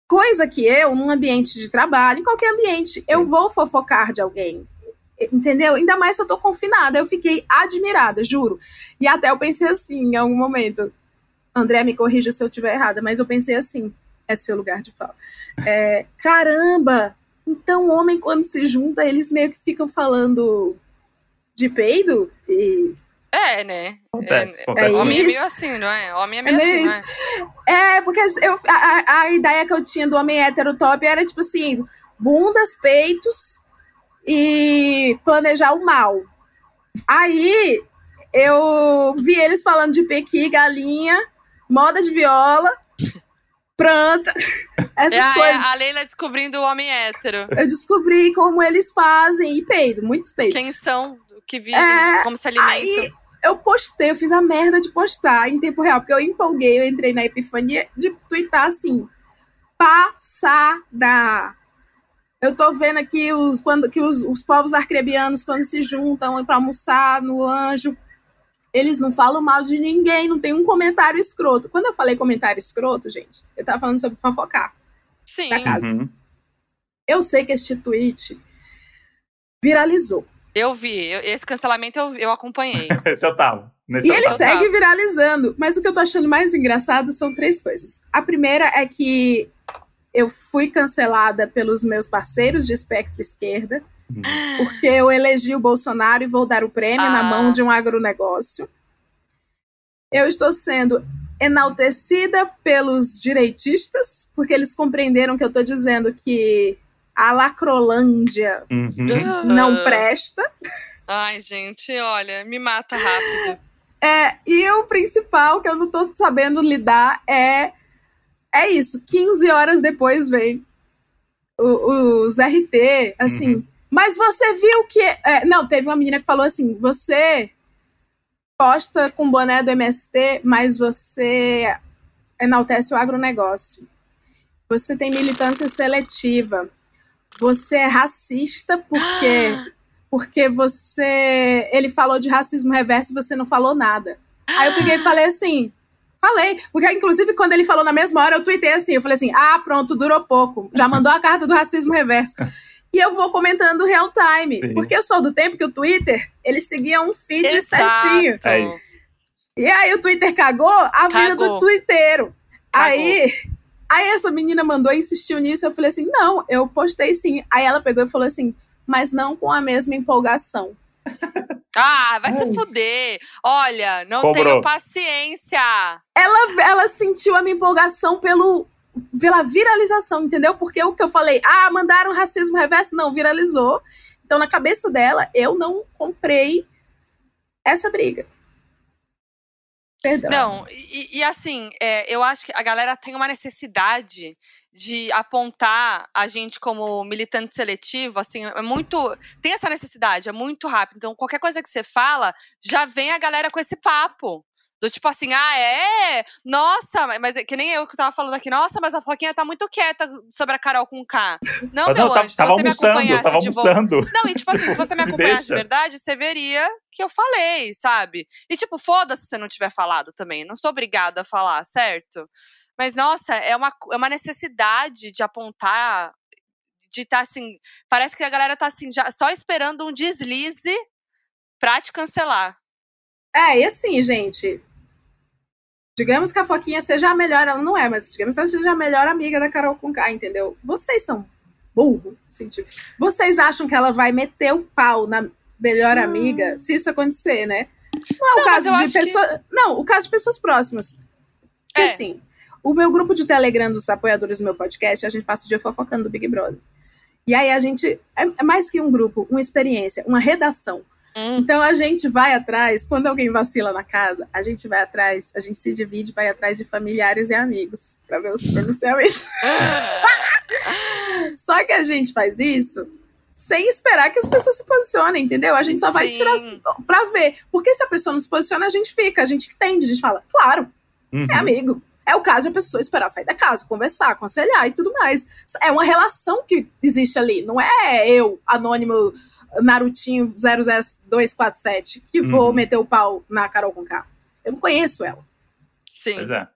Coisa que eu, num ambiente de trabalho, em qualquer ambiente, eu vou fofocar de alguém. Entendeu? Ainda mais se eu tô confinada. Eu fiquei admirada, juro. E até eu pensei assim, em algum momento. André, me corrija se eu estiver errada, mas eu pensei assim: é seu lugar de fala. É, caramba, então, o homem, quando se junta, eles meio que ficam falando de peido e. É, né? Acontece, é, acontece. É homem é meio assim, não é? Homem é meio, é assim, não é? É, porque eu, a, a ideia que eu tinha do homem hétero top era tipo assim: bundas, peitos e planejar o mal. Aí eu vi eles falando de pequi, galinha, moda de viola, planta, essas É, coisas. a Leila descobrindo o homem hétero. Eu descobri como eles fazem e peido, muitos peidos. Quem são, que vivem, É, como se alimentam. Aí eu postei, eu fiz a merda de postar em tempo real, porque eu empolguei, eu entrei na epifania de twittar assim, passada. Eu tô vendo aqui os, quando, que os, os povos arcrebianos, quando se juntam para almoçar no anjo, eles não falam mal de ninguém, não tem um comentário escroto. Quando eu falei comentário escroto, gente, eu tava falando sobre fofocar. Sim. da casa. Uhum. Eu sei que este tweet viralizou. Eu vi. eu- esse cancelamento eu, eu acompanhei. Esse eu tava. Nesse E eu ele tava. Segue viralizando. Mas o que eu tô achando mais engraçado são três coisas. A primeira é que eu fui cancelada pelos meus parceiros de espectro esquerda. Porque eu elegi o Bolsonaro e vou dar o prêmio na Ah. mão de um agronegócio. Eu estou sendo enaltecida pelos direitistas, porque eles compreenderam que eu tô dizendo que a Lacrolândia Uhum. não presta. Ai, gente, olha, me mata rápido. É, e o principal que eu não tô sabendo lidar é é isso. 15 horas depois vem o- os RT, assim. Uhum. Mas você viu que. é, não, teve uma menina que falou assim: você posta com boné do MST, mas você enaltece o agronegócio. Você tem militância seletiva. Você é racista porque porque você. Ele falou de racismo reverso e você não falou nada. Aí eu peguei e falei assim. Falei, porque inclusive quando ele falou na mesma hora, eu tuitei assim, eu falei assim, ah, pronto, durou pouco, já mandou a carta do racismo reverso. E eu vou comentando real time, Sim. porque eu sou do tempo que o Twitter, ele seguia um feed Exato. certinho. É isso. E aí o Twitter cagou a vida Cagou. do twitteiro. Cagou. Aí, aí essa menina mandou e insistiu nisso, eu falei assim, não, eu postei sim. Aí ela pegou e falou assim, mas não com a mesma empolgação. Ah, vai É se isso. fuder. Olha, não Cobrou. tenho paciência. ela, ela sentiu a minha empolgação pelo, pela viralização, entendeu? Porque o que eu falei, ah, mandaram racismo reverso, não, viralizou. Então, na cabeça dela, eu não comprei essa briga. Perdão. Não, e, e assim, é, eu acho que a galera tem uma necessidade de apontar a gente como militante seletivo, assim, é muito. Tem essa necessidade, é muito rápido. Então, qualquer coisa que você fala, já vem a galera com esse papo. Do tipo assim, ah, é? Nossa, mas é que nem eu que tava falando aqui, nossa, mas a Foquinha tá muito quieta sobre a Carol com K. Não, Mas meu não, tá- anjo, se tava você me almoçando, acompanhasse tava de volta. almoçando. Não, e tipo assim, se você me Me acompanhasse de verdade, você veria que eu falei, sabe? E tipo, foda-se se você não tiver falado também. Não sou obrigada a falar, certo? Mas, nossa, é uma, é uma necessidade de apontar, de estar assim. Parece que a galera tá assim, já só esperando um deslize pra te cancelar. É, e assim, gente. Digamos que a Foquinha seja a melhor, ela não é, mas digamos que ela seja a melhor amiga da Carol Conká, entendeu? Vocês são burro, assim, tipo, vocês acham que ela vai meter o pau na melhor amiga, se isso acontecer, né? Não é o Não, mas caso de acho que- pessoas. Não, o caso de pessoas próximas. É. assim, o meu grupo de Telegram dos apoiadores do meu podcast, a gente passa o dia fofocando do Big Brother. E aí a gente. É, é mais que um grupo, uma experiência, uma redação. Hum, Então a gente vai atrás, quando alguém vacila na casa, a gente vai atrás, a gente se divide, vai atrás de familiares e amigos para ver os pronunciamentos. Só que a gente faz isso sem esperar que as pessoas se posicionem, entendeu? A gente só vai Sim. tirar pra ver. Porque se a pessoa não se posiciona, a gente fica, a gente entende, a gente fala, claro, Uhum. é amigo. É o caso de a pessoa esperar sair da casa, conversar, aconselhar e tudo mais. É uma relação que existe ali. Não é eu, anônimo Narutinho 00247, que vou Uhum. meter o pau na Carol com K. Eu não conheço ela. Sim. Pois é.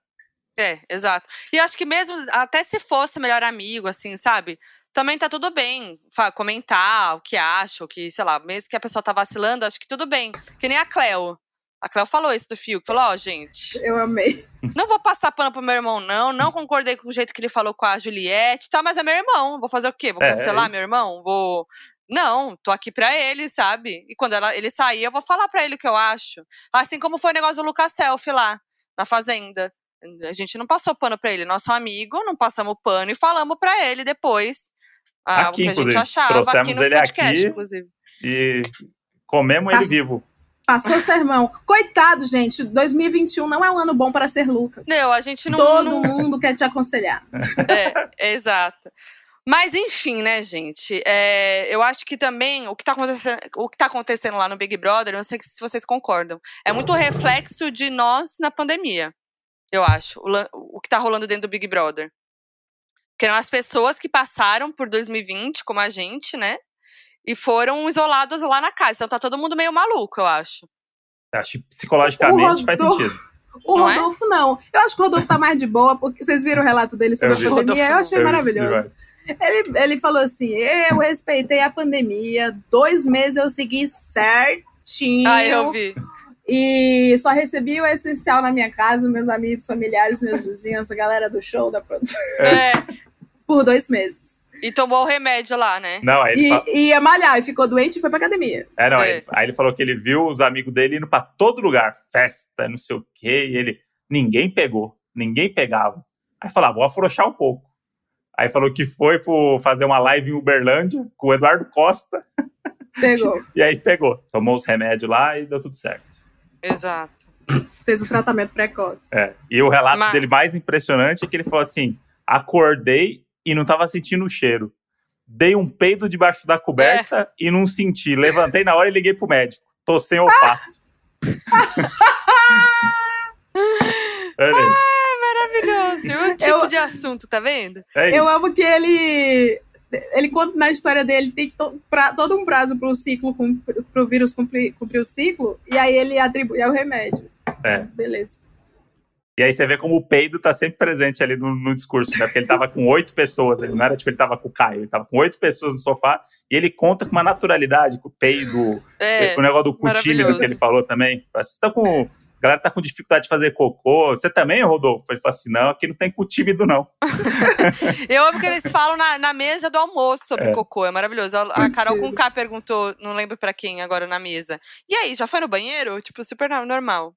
É, exato. E acho que mesmo, até se fosse melhor amigo, assim, sabe? Também tá tudo bem comentar o que acha, o que, sei lá, mesmo que a pessoa tá vacilando, acho que tudo bem. Que nem a Cleo. A Cleo falou isso do Fio, que falou, ó, gente, Eu amei. não vou passar pano pro meu irmão, não. Não concordei com o jeito que ele falou com a Juliette, tá? Mas é meu irmão. Vou fazer o quê? Vou É, é cancelar isso. meu irmão? Vou. Não, tô aqui pra ele, sabe? E quando ela- ele sair, eu vou falar pra ele o que eu acho. Assim como foi o negócio do Lucas Selfie lá, na Fazenda. A gente não passou pano pra ele, nosso amigo, não passamos pano e falamos pra ele depois ah, o Aqui, que a gente inclusive. achava Trouxemos aqui no ele podcast, aqui. inclusive. E comemos ele Passa- vivo. Passou sermão. Coitado, gente. 2021 não é um ano bom para ser Lucas. Não, a gente não. Todo não... mundo quer te aconselhar. É, é exato. Mas enfim, né, gente? É, eu acho que também o que, tá que tá acontecendo lá no Big Brother, não sei se vocês concordam, é muito reflexo de nós na pandemia. Eu acho. O, o que tá rolando dentro do Big Brother. Que eram as pessoas que passaram por 2020, como a gente, né? E foram isolados lá na casa. Então tá todo mundo meio maluco, eu acho. Acho que psicologicamente faz sentido. O não é? Rodolfo é? não. Eu acho que o Rodolfo tá mais de boa, porque vocês viram o relato dele sobre eu a pandemia. Eu achei eu maravilhoso. Vi, ele, ele falou assim: eu respeitei a pandemia, dois meses eu segui certinho. Ah, eu vi. E só recebi o essencial na minha casa, meus amigos, familiares, meus vizinhos, a galera do show da produção. É. Por dois meses. E tomou o remédio lá, né? Não, aí ele e, fala... e ia malhar, e ficou doente e foi pra academia. É, não, é. Aí, aí, ele falou que ele viu os amigos dele indo pra todo lugar, festa, não sei o quê, e ele, ninguém pegou, ninguém pegava. Aí falava, ah, vou afrouxar um pouco. Aí falou que foi por fazer uma live em Uberlândia com o Eduardo Costa. Pegou. e aí pegou. Tomou os remédios lá e deu tudo certo. Exato. Fez o tratamento precoce. É. E o relato Mas... dele mais impressionante é que ele falou assim: acordei e não tava sentindo o cheiro. Dei um peido debaixo da coberta é. e não senti. Levantei na hora e liguei pro médico. Tô sem olfato. Olha aí maravilhoso. O tipo eu, de assunto, tá vendo? É eu amo que ele. Ele conta na história dele, tem to, pra, todo um prazo para o ciclo, para o vírus cumprir, cumprir o ciclo, e aí ele atribui ao remédio. É. Beleza. E aí você vê como o peido tá sempre presente ali no, no discurso, né? Porque ele tava com oito pessoas, ele não era tipo ele tava com o Caio, ele tava com oito pessoas no sofá, e ele conta com uma naturalidade, com o peido, é, o negócio do cutímetro que ele falou também. Vocês estão com a galera tá com dificuldade de fazer cocô. Você também, Rodolfo? Ele falou assim: não, aqui não tem cu tímido, não. eu amo que eles falam na, na mesa do almoço sobre é. cocô, é maravilhoso. A, a Carol com K perguntou, não lembro para quem agora na mesa. E aí, já foi no banheiro? Tipo, super normal.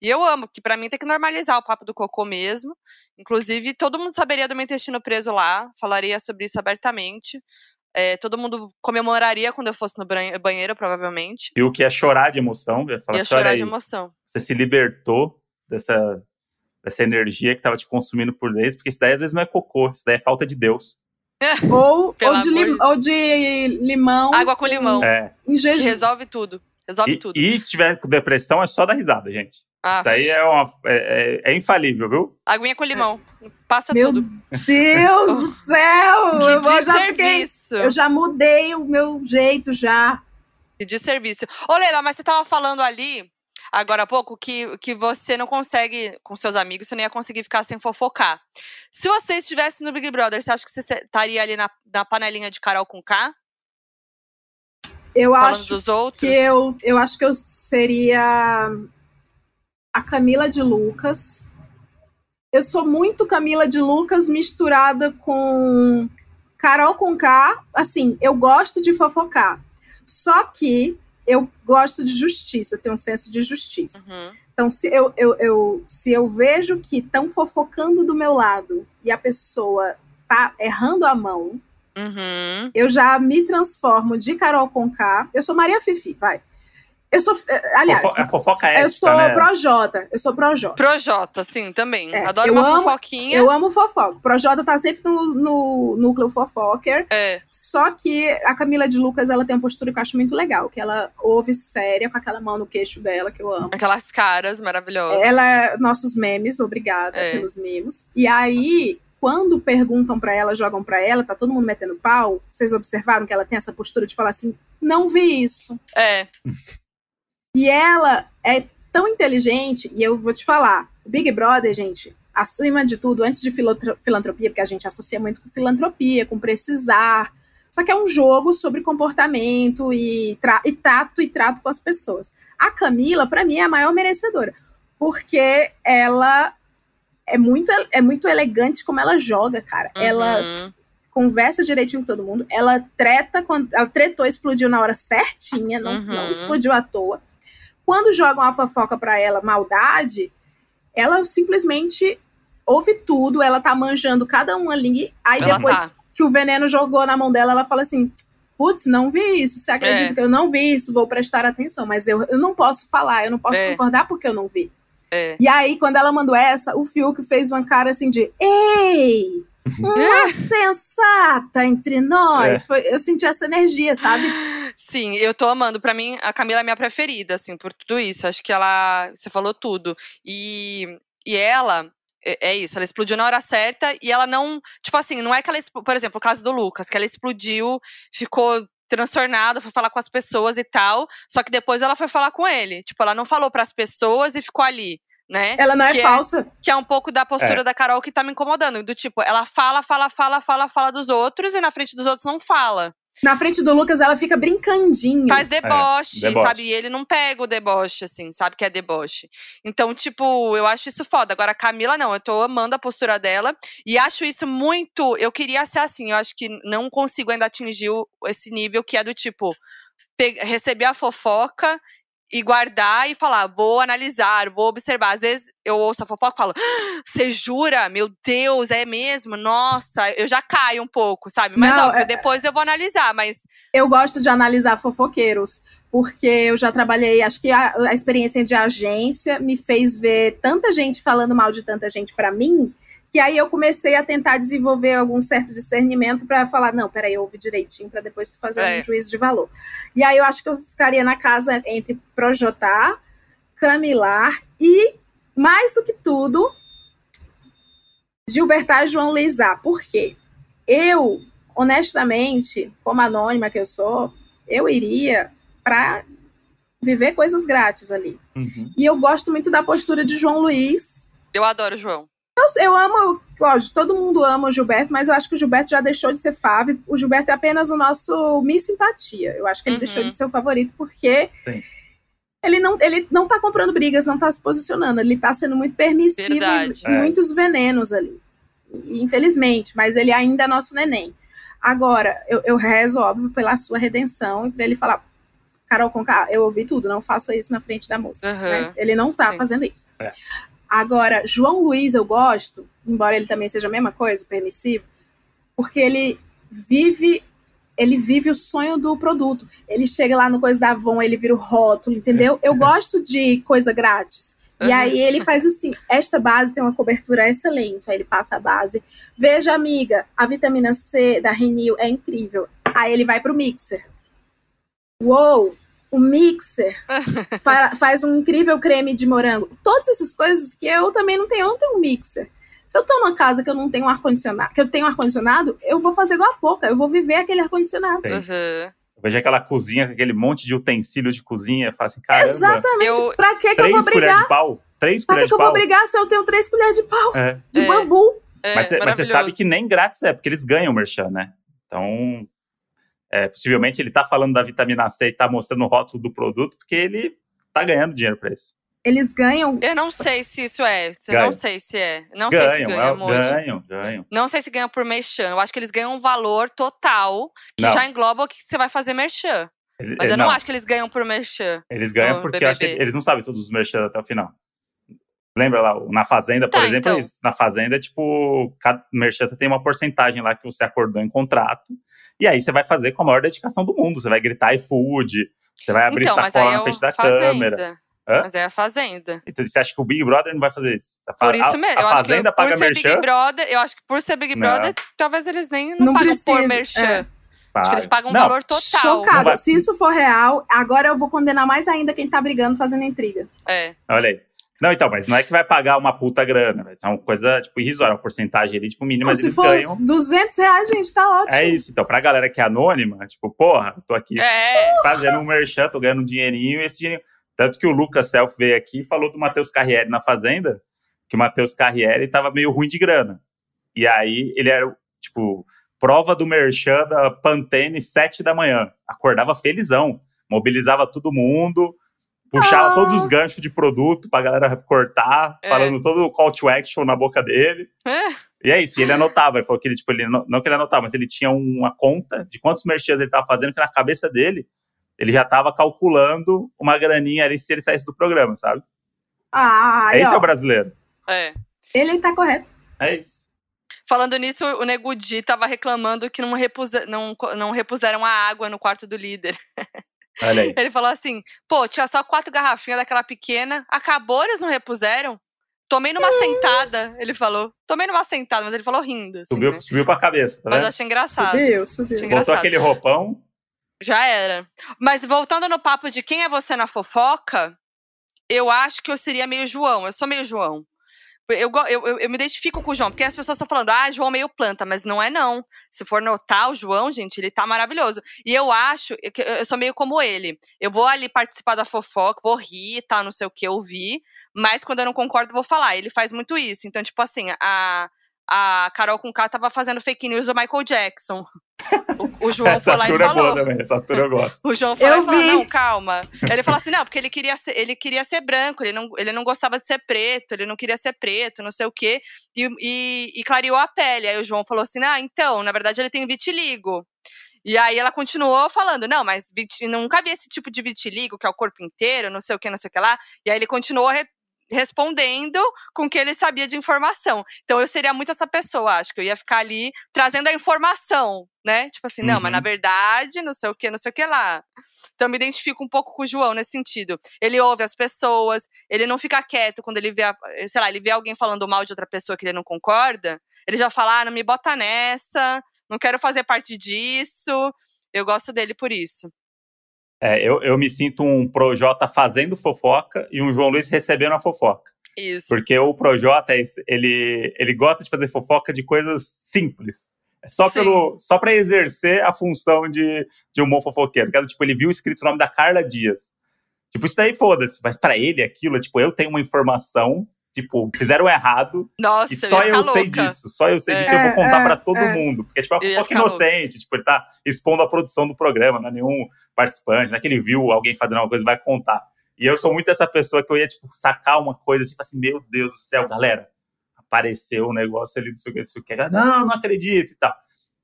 E eu amo, que para mim tem que normalizar o papo do cocô mesmo. Inclusive, todo mundo saberia do meu intestino preso lá, falaria sobre isso abertamente. É, todo mundo comemoraria quando eu fosse no banheiro, provavelmente. E o que é chorar de emoção? Ia, falar, ia chorar aí, de emoção. Você se libertou dessa, dessa energia que estava te consumindo por dentro, porque isso daí às vezes não é cocô, isso daí é falta de Deus. ou, ou, de lim, ou de limão. Água com limão. É. Em jejum. Que resolve tudo. Resolve e, tudo. E se tiver com depressão, é só dar risada, gente. Ah. Isso aí é, uma, é, é, é, infalível, viu? Aguinha com limão. Passa meu tudo. Deus do céu! Que eu desserviço. Fiquei, eu já mudei o meu jeito já. Que desserviço. Ô, Leila, mas você tava falando ali, agora há pouco, que, que você não consegue, com seus amigos, você não ia conseguir ficar sem fofocar. Se você estivesse no Big Brother, você acha que você estaria ali na, na panelinha de Carol com K? Eu Falando acho dos outros? que eu, eu acho que eu seria a Camila de Lucas. Eu sou muito Camila de Lucas misturada com Carol com K. Assim, eu gosto de fofocar. Só que eu gosto de justiça, tenho um senso de justiça. Uhum. Então, se eu, eu, eu, se eu vejo que estão fofocando do meu lado e a pessoa tá errando a mão, uhum. eu já me transformo de Carol com K. Eu sou Maria Fifi, vai. Eu sou. Eh, aliás. Fofo, a fofoca é Eu sou né? Projota. Eu sou Projota. Projota, sim, também. É, Adoro uma amo, fofoquinha. Eu amo fofoca. Projota tá sempre no, no núcleo fofoker. É. Só que a Camila de Lucas, ela tem uma postura que eu acho muito legal. Que ela ouve séria com aquela mão no queixo dela, que eu amo. Aquelas caras maravilhosas. Ela é nossos memes, obrigada é. pelos memes. E aí, quando perguntam para ela, jogam para ela, tá todo mundo metendo pau, vocês observaram que ela tem essa postura de falar assim: não vi isso. É. E ela é tão inteligente, e eu vou te falar, o Big Brother, gente, acima de tudo, antes de filantropia, porque a gente associa muito com filantropia, com precisar, só que é um jogo sobre comportamento e, tra e tato e trato com as pessoas. A Camila, para mim, é a maior merecedora, porque ela é muito, é muito elegante como ela joga, cara. Uhum. Ela conversa direitinho com todo mundo, ela treta, quando, ela tretou, explodiu na hora certinha, não, uhum. não explodiu à toa. Quando jogam a fofoca para ela, maldade, ela simplesmente ouve tudo, ela tá manjando cada um ali, aí ela depois tá. que o veneno jogou na mão dela, ela fala assim: putz, não vi isso. Você acredita É. que eu não vi isso? Vou prestar atenção. Mas eu, eu não posso falar, eu não posso É. concordar porque eu não vi. É. E aí, quando ela mandou essa, o Fiuk fez uma cara assim de Ei! Uma sensata entre nós. É. Foi, eu senti essa energia, sabe? Sim, eu tô amando. Pra mim, a Camila é minha preferida, assim, por tudo isso. Acho que ela. Você falou tudo. E, e ela. É é isso, ela explodiu na hora certa e ela não. Tipo assim, não é que ela. Por exemplo, o caso do Lucas, que ela explodiu, ficou transtornada, foi falar com as pessoas e tal. Só que depois ela foi falar com ele. Tipo, ela não falou pras pessoas e ficou ali, né? Ela não é Que é- falsa. Que é um pouco da postura É. da Carol que tá me incomodando. Do tipo, ela fala, fala, fala, fala, fala dos outros e na frente dos outros não fala. Na frente do Lucas, ela fica brincandinho. Faz deboche, deboche. sabe? E ele não pega o deboche, assim, sabe que é deboche. Então, tipo, eu acho isso foda. Agora, a Camila, não, eu tô amando a postura dela. E acho isso muito. Eu queria ser assim, eu acho que não consigo ainda atingir esse nível que é do tipo, receber a fofoca e guardar e falar, vou analisar, vou observar. Às vezes eu ouço a fofoca e falo, "Ah, você jura? Meu Deus, é mesmo? Nossa, eu já caio um pouco, sabe? Mas Não, óbvio, é- depois eu vou analisar, mas Eu gosto de analisar fofoqueiros, porque eu já trabalhei, acho que a, a experiência de agência me fez ver tanta gente falando mal de tanta gente pra mim, que aí eu comecei a tentar desenvolver algum certo discernimento pra falar, não, peraí, ouve direitinho pra depois tu fazer É. um juízo de valor. E aí eu acho que eu ficaria na casa entre Projotar, Camilar e, mais do que tudo, Gilbertar e João Leizá. Por quê? Eu, honestamente, como anônima que eu sou, eu iria para viver coisas grátis ali. Uhum. E eu gosto muito da postura de João Luiz. eu adoro João. Eu, eu amo, lógico, todo mundo ama o Gilberto, mas eu acho que o Gilberto já deixou de ser Fábio. O Gilberto é apenas o nosso Miss Simpatia. Eu acho que ele Uhum. deixou de ser o favorito porque Sim. ele não, ele não tá comprando brigas, não tá se posicionando. Ele tá sendo muito permissivo Verdade. e muitos venenos ali. Infelizmente, mas ele ainda é nosso neném. Agora, eu, eu rezo, óbvio, pela sua redenção e pra ele falar. Carol Conká, eu ouvi tudo, não faça isso na frente da moça. Uhum. né? Ele não tá Sim. fazendo isso. É. Agora, João Luiz eu gosto, embora ele também seja a mesma coisa, permissivo, porque ele vive ele vive o sonho do produto. Ele chega lá no coisa da Avon, ele vira o rótulo, entendeu? Eu gosto de coisa grátis. E aí ele faz assim: esta base tem uma cobertura excelente. Aí ele passa a base. Veja, amiga, a vitamina C da Renew é incrível. Aí ele vai pro mixer. Uou! O mixer fa- faz um incrível creme de morango. Todas essas coisas que eu também não tenho, eu não tenho um mixer. Se eu tô numa casa que eu não tenho um ar-condicionado, que eu tenho ar-condicionado, eu vou fazer igual a pouca, eu vou viver aquele ar-condicionado. Uhum. Eu vejo aquela cozinha com aquele monte de utensílio de cozinha, eu falo assim, caramba, Exatamente. Eu- pra que, que eu vou três colheres brigar? de pau? Três Pra que, que eu vou brigar se eu tenho três colheres de pau É. de É. bambu? É, Mas você sabe que nem grátis é, porque eles ganham o merchan, né? Então, é, possivelmente ele tá falando da vitamina C e tá mostrando o rótulo do produto, porque ele tá ganhando dinheiro pra isso. Eles ganham. Eu não sei se isso é. Ganham. Não sei se é. Não sei se Ganham, ganha, é, amor. ganham, ganham. Não sei se ganha por merchan. Eu acho que eles ganham um valor total que Não. já engloba o que você vai fazer merchan. Eles, Mas eu eles- não, acho que eles ganham por merchan. Eles ganham porque eles não sabem todos os merchan até o final. Lembra lá, na Fazenda, por Tá, exemplo, então. é isso. na Fazenda, tipo, cada merchan você tem uma porcentagem lá que você acordou em contrato, e aí você vai fazer com a maior dedicação do mundo. Você vai gritar iFood, você vai abrir então, sacola aí é na frente da Fazenda. câmera. Hã? Mas é a Fazenda. Então você acha que o Big Brother não vai fazer isso? Você Por isso a, mesmo. A Eu acho que Fazenda por paga ser merchan? Big Brother, eu acho que por ser Big Não. Brother, talvez eles nem não, Não pagam precisa, por merchan. é. Acho que eles pagam um Não, valor total. Chocada. Não vai- Se isso for real, agora eu vou condenar mais ainda quem tá brigando fazendo intriga. É. Olha aí. Não, então, mas não é que vai pagar uma puta grana, ser uma coisa, tipo, irrisória, uma porcentagem ali, tipo, mínima, mas se eles for ganham. 200 reais, gente, tá ótimo. É isso, então, pra galera que é anônima, tipo, porra, tô aqui É. fazendo um merchan, tô ganhando um dinheirinho, e esse dinheirinho. Tanto que o Lucas Self veio aqui e falou do Matheus Carriere na Fazenda, que o Matheus Carriere tava meio ruim de grana. E aí ele era, tipo, prova do merchan da Pantene, sete da manhã. Acordava felizão, mobilizava todo mundo, puxava Ah. todos os ganchos de produto pra galera cortar, É. falando todo o call to action na boca dele. É. E é isso, e ele anotava, ele falou que ele, tipo, ele, não que ele anotava, mas ele tinha uma conta de quantos merchans ele tava fazendo, que na cabeça dele, ele já tava calculando uma graninha ali se ele saísse do programa, sabe? Ah, Esse ó, é o brasileiro. É. ele tá correto. É isso. Falando nisso, o Negudi tava reclamando que não, repuse, não, não repuseram a água no quarto do líder. Olha aí. Ele falou assim: pô, tinha só quatro garrafinhas daquela pequena, acabou, eles não repuseram? Tomei numa sentada, ele falou. Tomei numa sentada, mas ele falou rindo. Assim, Subiu, né? subiu pra cabeça, tá Mas vendo? achei engraçado. Subiu, subiu. Achei Botou engraçado. aquele roupão. Já era. Mas voltando no papo de quem é você na fofoca, eu acho que eu seria meio João. Eu sou meio João. Eu, eu, eu, me identifico com o João, porque as pessoas estão falando, ah, João meio planta, mas não é não. Se for notar o João, gente, ele tá maravilhoso. E eu acho eu eu sou meio como ele. Eu vou ali participar da fofoca, vou rir, tá, não sei o que, ouvir, mas quando eu não concordo, vou falar. Ele faz muito isso. Então, tipo assim, a, a Carol com K tava fazendo fake news do Michael Jackson. O, o João Essa foi lá e altura é falou. boa também, essa altura eu gosto. O João falou, Eu e falou não, calma. Ele falou assim, não, porque ele queria ser, ele queria ser branco, ele não, ele não gostava de ser preto, ele não queria ser preto, não sei o quê, e, e, e clareou a pele. Aí o João falou assim, ah, então, na verdade ele tem vitiligo. E aí ela continuou falando, não, mas viti- nunca vi esse tipo de vitiligo, que é o corpo inteiro, não sei o que, não sei o que lá. E aí ele continuou re- respondendo com o que ele sabia de informação. Então eu seria muito essa pessoa, acho que eu ia ficar ali trazendo a informação, né? Tipo assim, não, mas na Uhum. verdade, não sei o que, não sei o que lá. Então eu me identifico um pouco com o João nesse sentido. Ele ouve as pessoas, ele não fica quieto quando ele vê, a- sei lá, ele vê alguém falando mal de outra pessoa que ele não concorda, ele já fala, ah, não me bota nessa, não quero fazer parte disso. Eu gosto dele por isso. É, eu, eu me sinto um Projota fazendo fofoca e um João Luiz recebendo a fofoca. Isso. Porque o Projota, é ele, ele gosta de fazer fofoca de coisas simples. É só, Sim. pelo, só para exercer a função de, de um bom fofoqueiro. Que é, tipo, ele viu escrito o nome da Carla Dias. Tipo, isso daí foda-se. Mas para ele, aquilo, tipo, eu tenho uma informação, tipo, fizeram errado Nossa, e eu só ia ficar eu sei louca. disso. Só eu sei É. disso e eu vou É, contar é, pra todo é. mundo. Porque, tipo, é uma Eu ia fofoca ficar louca. inocente. Tipo, ele tá expondo a produção do programa, não é nenhum participante, não é que ele viu alguém fazendo alguma coisa e vai contar. E eu sou muito essa pessoa que eu ia, tipo, sacar uma coisa assim, tipo assim, meu Deus do céu, galera, apareceu um negócio ali, não sei o que, não sei o que. Não, não acredito e tal.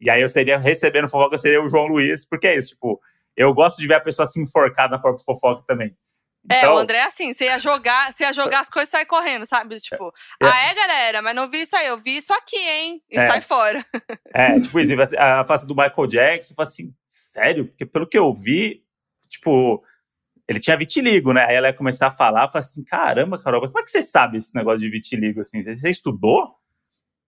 E aí eu seria, recebendo fofoca, eu seria o João Luiz, porque é isso, tipo, eu gosto de ver a pessoa se enforcar na própria fofoca também. É, Então, o André é assim, você ia jogar, você ia jogar as coisas e sair correndo, sabe? Tipo, É. ah, é, galera, mas não vi isso aí, eu vi isso aqui, hein? E É. sai fora. É, tipo isso, a face do Michael Jackson, eu falo assim, sério? Porque pelo que eu vi, tipo, ele tinha vitiligo, né? Aí ela ia começar a falar, eu falei assim, caramba, Carol, como é que você sabe esse negócio de vitiligo, assim? Você estudou?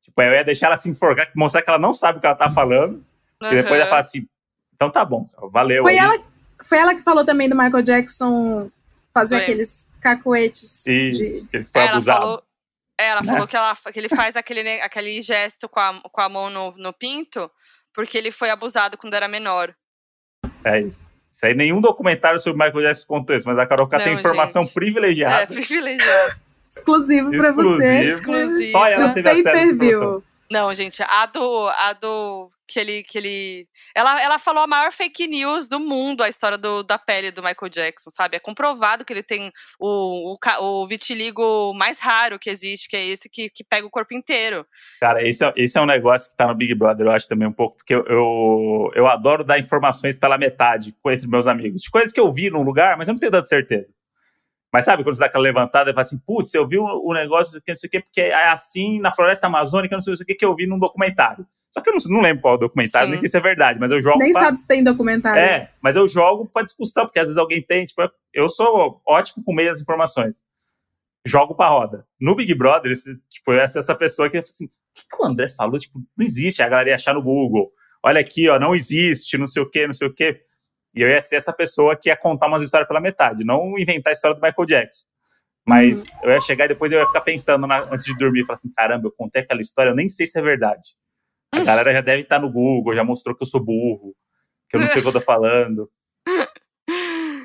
Tipo, aí eu ia deixar ela se enforcar, mostrar que ela não sabe o que ela tá falando, e depois ela fala assim, então tá bom, valeu Foi aí. ela, foi ela que falou também do Michael Jackson fazer Foi. aqueles cacuetes Isso, de. ele foi ela abusado. falou, é, ela né? falou que, ela, que ele faz aquele, aquele gesto com a, com a mão no, no pinto porque ele foi abusado quando era menor. É isso. Isso aí, nenhum documentário sobre Michael Jackson contou isso, mas a Carol K tem informação gente. É, privilegiada. Exclusivo pra você. exclusivo, só ela teve acesso a essa informação. Não, gente, a do. A do. Que ele. Que ele ela, ela falou a maior fake news do mundo, a história do, da pele do Michael Jackson, sabe? É comprovado que ele tem o, o, o vitiligo mais raro que existe, que é esse que, que pega o corpo inteiro. Cara, esse é, esse é um negócio que tá no Big Brother, eu acho também um pouco, porque eu, eu, eu adoro dar informações pela metade entre meus amigos. De coisas que eu vi num lugar, mas eu não tenho tanta certeza. Mas sabe, quando você dá aquela levantada e fala assim, putz, eu vi o, o negócio que não sei o quê, porque é assim na floresta amazônica, não sei o que, que eu vi num documentário. Só que eu não, não lembro qual é o documentário, Sim. nem sei se é verdade, mas eu jogo Nem pra- sabe se tem documentário. É, mas eu jogo pra discussão, porque às vezes alguém tem, tipo, eu sou ótimo com meias informações. Jogo pra roda. No Big Brother, esse, tipo, essa essa pessoa que assim, o que, que o André falou? Tipo, não existe, a galera ia achar no Google. Olha aqui, ó, não existe, não sei o quê, não sei o quê. E eu ia ser essa pessoa que ia contar umas histórias pela metade, não inventar a história do Michael Jackson. Mas eu ia chegar e depois eu ia ficar pensando na- antes de dormir, falar assim, caramba, eu contei aquela história, eu nem sei se é verdade. A galera já deve estar no Google, já mostrou que eu sou burro, que eu não sei o que eu tô falando.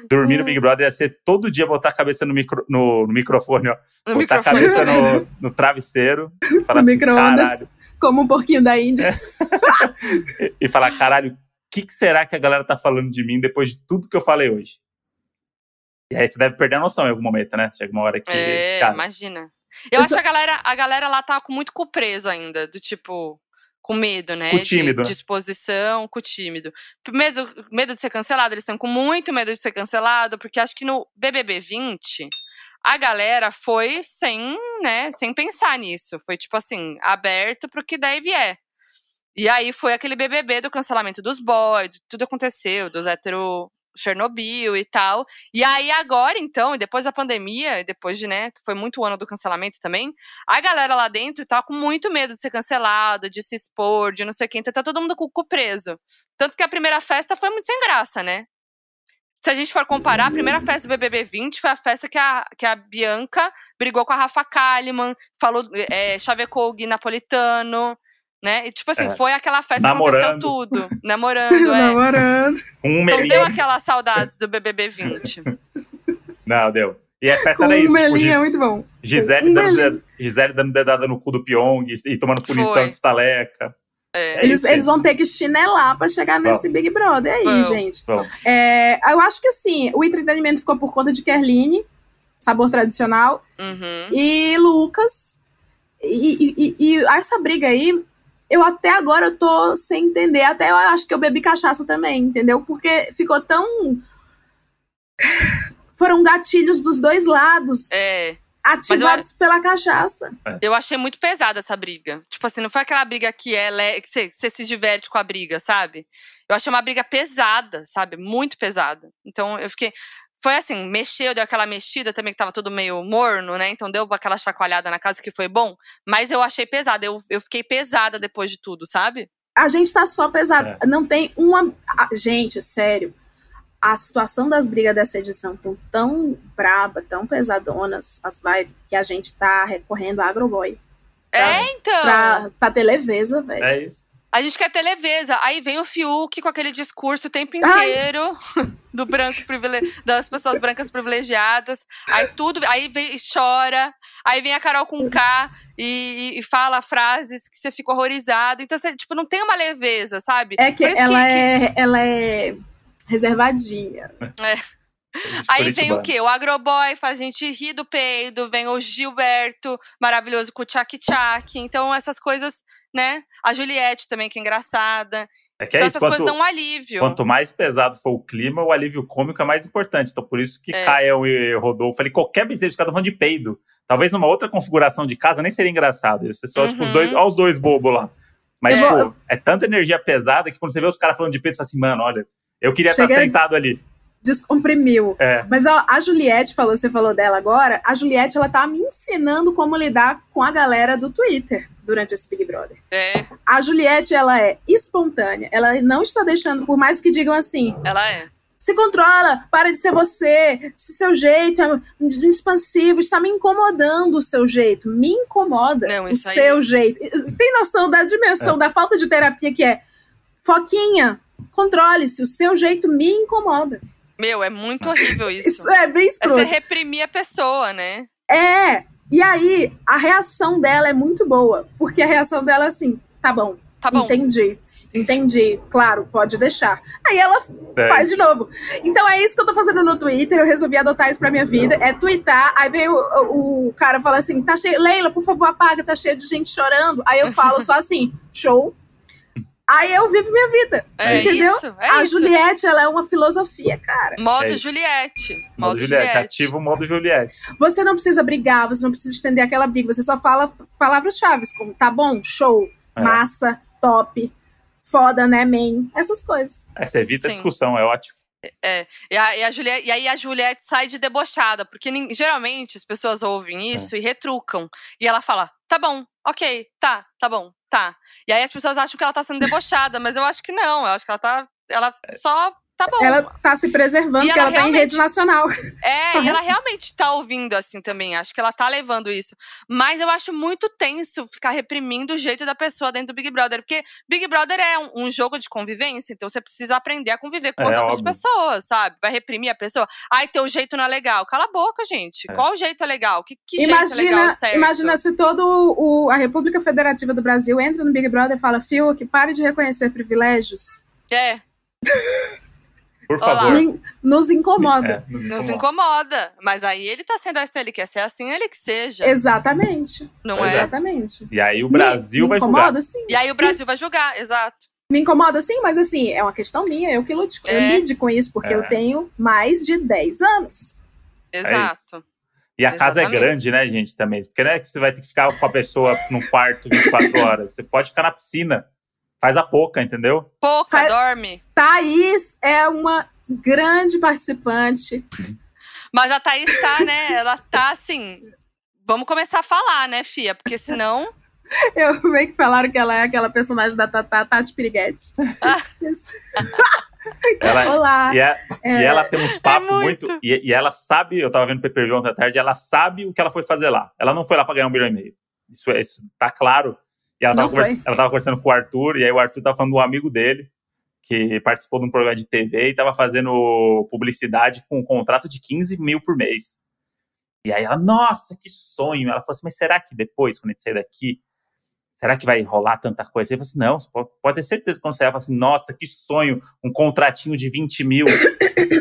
Dormir no Big Brother ia ser todo dia botar a cabeça no, micro- no- no microfone, ó. No botar a microfone cabeça também. no, no travesseiro. Falar No assim, micro-ondas. Como um porquinho da Índia. E, falar, caralho, que, que será que a galera tá falando de mim depois de tudo que eu falei hoje? E aí você deve perder a noção em algum momento, né? Chega uma hora que. É, cara, imagina. Eu Eu acho que a galera, a galera lá tá com muito cu preso ainda, do tipo, com medo, né? Com tímido, de, de exposição, com tímido. Medo, medo de ser cancelado, eles estão com muito medo de ser cancelado, porque acho que no BBB 20, A galera foi sem, né, sem pensar nisso. Foi tipo assim, aberto pro que daí vier. E aí foi aquele BBB do cancelamento dos boys, tudo aconteceu, dos hétero Chernobyl e tal. E aí agora, então, e depois da pandemia, e depois de, né, que foi muito o ano do cancelamento também, a galera lá dentro tá com muito medo de ser cancelado, de se expor, de não sei quem, então tá todo mundo com o cu preso. Tanto que a primeira festa foi muito sem graça, né? Se a gente for comparar, a primeira festa do BBB 20 foi a festa que a, que a Bianca brigou com a Rafa Kalimann, falou, é, chavecou o Gui Napolitano, né? E, tipo assim, é. foi aquela festa Namorando. que aconteceu tudo. Namorando, é. Namorando. Um Não deu aquelas saudades do BBB 20. Não, deu. E a festa Com era isso. Um melinho tipo, é muito bom. Gisele, um dando, Gisele dando dedada no cu do Pyong e tomando punição foi. de estaleca. É. Eles, eles vão ter que chinelar para chegar nesse Bom. Big Brother aí, Bom. gente. Bom. É, eu acho que assim, o entretenimento ficou por conta de Kerline, sabor tradicional, uhum. e Lucas. E, e, e, e, essa briga aí, eu até agora eu tô sem entender. Até eu acho que eu bebi cachaça também, entendeu? Porque ficou tão. Foram gatilhos dos dois lados. É ativados eu, pela cachaça. É. Eu achei muito pesada essa briga. Tipo assim, não foi aquela briga que é que você, que você se diverte com a briga, sabe? Eu achei uma briga pesada, sabe? Muito pesada. Então eu fiquei. Foi assim, mexeu, deu aquela mexida também que tava tudo meio morno, né? Então deu aquela chacoalhada na casa que foi bom. Mas eu achei pesada. Eu, eu fiquei pesada depois de tudo, sabe? A gente tá só pesado. É. Não tem uma. Gente, sério a situação das brigas dessa edição estão tão braba, tão pesadonas, as vibes, que a gente tá recorrendo a Agroboy. Pra, é, então. Pra, pra ter leveza, velho. É isso. A gente quer ter leveza. Aí vem o Fiuk com aquele discurso o tempo inteiro do branco das pessoas brancas privilegiadas. Aí tudo, aí vem e chora. Aí vem a Carol com K e, e, fala frases que você fica horrorizado. Então, você, tipo, não tem uma leveza, sabe? É que ela, que, é, que... ela é reservadinha. É. Aí vem o quê? O Agroboy faz a gente rir do peido, vem o Gilberto, maravilhoso com o Tchak Tchak. Então, essas coisas, né? A Juliette também, que é engraçada. É que é então, isso. essas quanto, coisas dão um alívio. Quanto mais pesado for o clima, o alívio cômico é mais importante. Então, por isso que é. Caio e Rodolfo, ali, qualquer de cada falando de peido. Talvez numa outra configuração de casa nem seria engraçado. Ia ser só, uhum. tipo, os dois, uhum. olha os dois bobos lá. Mas, é. pô, é tanta energia pesada que quando você vê os caras falando de peito, você fala assim, mano, olha, eu queria Chega estar sentado ali. Descomprimiu. É. Mas ó, a Juliette falou, você falou dela agora. A Juliette, ela tá me ensinando como lidar com a galera do Twitter durante esse Big Brother. É. A Juliette, ela é espontânea. Ela não está deixando, por mais que digam assim. Ela é. Se controla, para de ser você. Se seu jeito é expansivo, está me incomodando o seu jeito. Me incomoda não, o seu aí... jeito. Tem noção da dimensão é. da falta de terapia que é Foquinha, controle-se, o seu jeito me incomoda. Meu, é muito horrível isso. Isso é bem escroto. É você reprimir a pessoa, né? É. E aí, a reação dela é muito boa. Porque a reação dela é assim: tá bom, tá bom. entendi. Entendi, claro, pode deixar. Aí ela é. faz de novo. Então é isso que eu tô fazendo no Twitter. Eu resolvi adotar isso pra minha vida. É twittar. Aí vem o, o, o cara fala assim: tá cheio. Leila, por favor, apaga, tá cheio de gente chorando. Aí eu falo só assim: show, Aí eu vivo minha vida. É entendeu? Isso, é a isso. Juliette, ela é uma filosofia, cara. Modo é Juliette. Modo, modo Juliette. Juliette. Ativa o modo Juliette. Você não precisa brigar, você não precisa estender aquela briga. Você só fala palavras-chave, como tá bom, show, é. massa, top, foda, né, man? Essas coisas. É, você evita Sim. a discussão, é ótimo. É, e, a, e, a Juliette, e aí a Juliette sai de debochada, porque geralmente as pessoas ouvem isso é. e retrucam. E ela fala: tá bom, ok, tá, tá bom, tá. E aí as pessoas acham que ela tá sendo debochada, mas eu acho que não. Eu acho que ela tá. Ela é. só tá bom. Ela tá se preservando, porque ela, ela tá em rede nacional. É, e ela realmente tá ouvindo assim também. Acho que ela tá levando isso. Mas eu acho muito tenso ficar reprimindo o jeito da pessoa dentro do Big Brother. Porque Big Brother é um, um jogo de convivência, então você precisa aprender a conviver com é, as outras óbvio. pessoas, sabe? Vai reprimir a pessoa. Ai, teu jeito não é legal. Cala a boca, gente. É. Qual jeito é legal? Que, que imagina, jeito é legal certo? Imagina se todo o, a República Federativa do Brasil entra no Big Brother e fala, que pare de reconhecer privilégios. É. Por favor. Nos incomoda. É, nos, incomoda. nos incomoda. Mas aí ele tá sendo assim, ele quer ser assim, ele que seja. Exatamente. Não é? Exatamente. E aí o Brasil me, vai me incomoda, julgar. Sim. E aí o Brasil vai julgar, exato. Me incomoda sim, mas assim, é uma questão minha, eu que lute, é. eu lide com isso, porque é. eu tenho mais de 10 anos. Exato. E a casa é grande, né, gente, também. Porque não é que você vai ter que ficar com a pessoa num quarto 24 horas. Você pode ficar na piscina. Faz a pouca, entendeu? Pouca, dorme. Thaís é uma grande participante. Mas a Thaís tá, né? Ela tá assim. Vamos começar a falar, né, Fia? Porque senão. Eu meio que falaram que ela é aquela personagem da Tata, Tati Piriguete. ela, Olá. E, é, é, e, ela tem uns papos é muito. muito e, e, ela sabe, eu tava vendo o PPV ontem à tarde, ela sabe o que ela foi fazer lá. Ela não foi lá pra ganhar um milhão e meio. Isso, é, isso tá claro. E ela tava, conversa, ela tava conversando com o Arthur, e aí o Arthur tava falando do amigo dele, que participou de um programa de TV e tava fazendo publicidade com um contrato de 15 mil por mês. E aí ela, nossa, que sonho. Ela falou assim, mas será que depois, quando a gente sair daqui, será que vai rolar tanta coisa? Eu falei assim, não, pode, pode ter certeza que quando você fala assim, nossa, que sonho, um contratinho de 20 mil,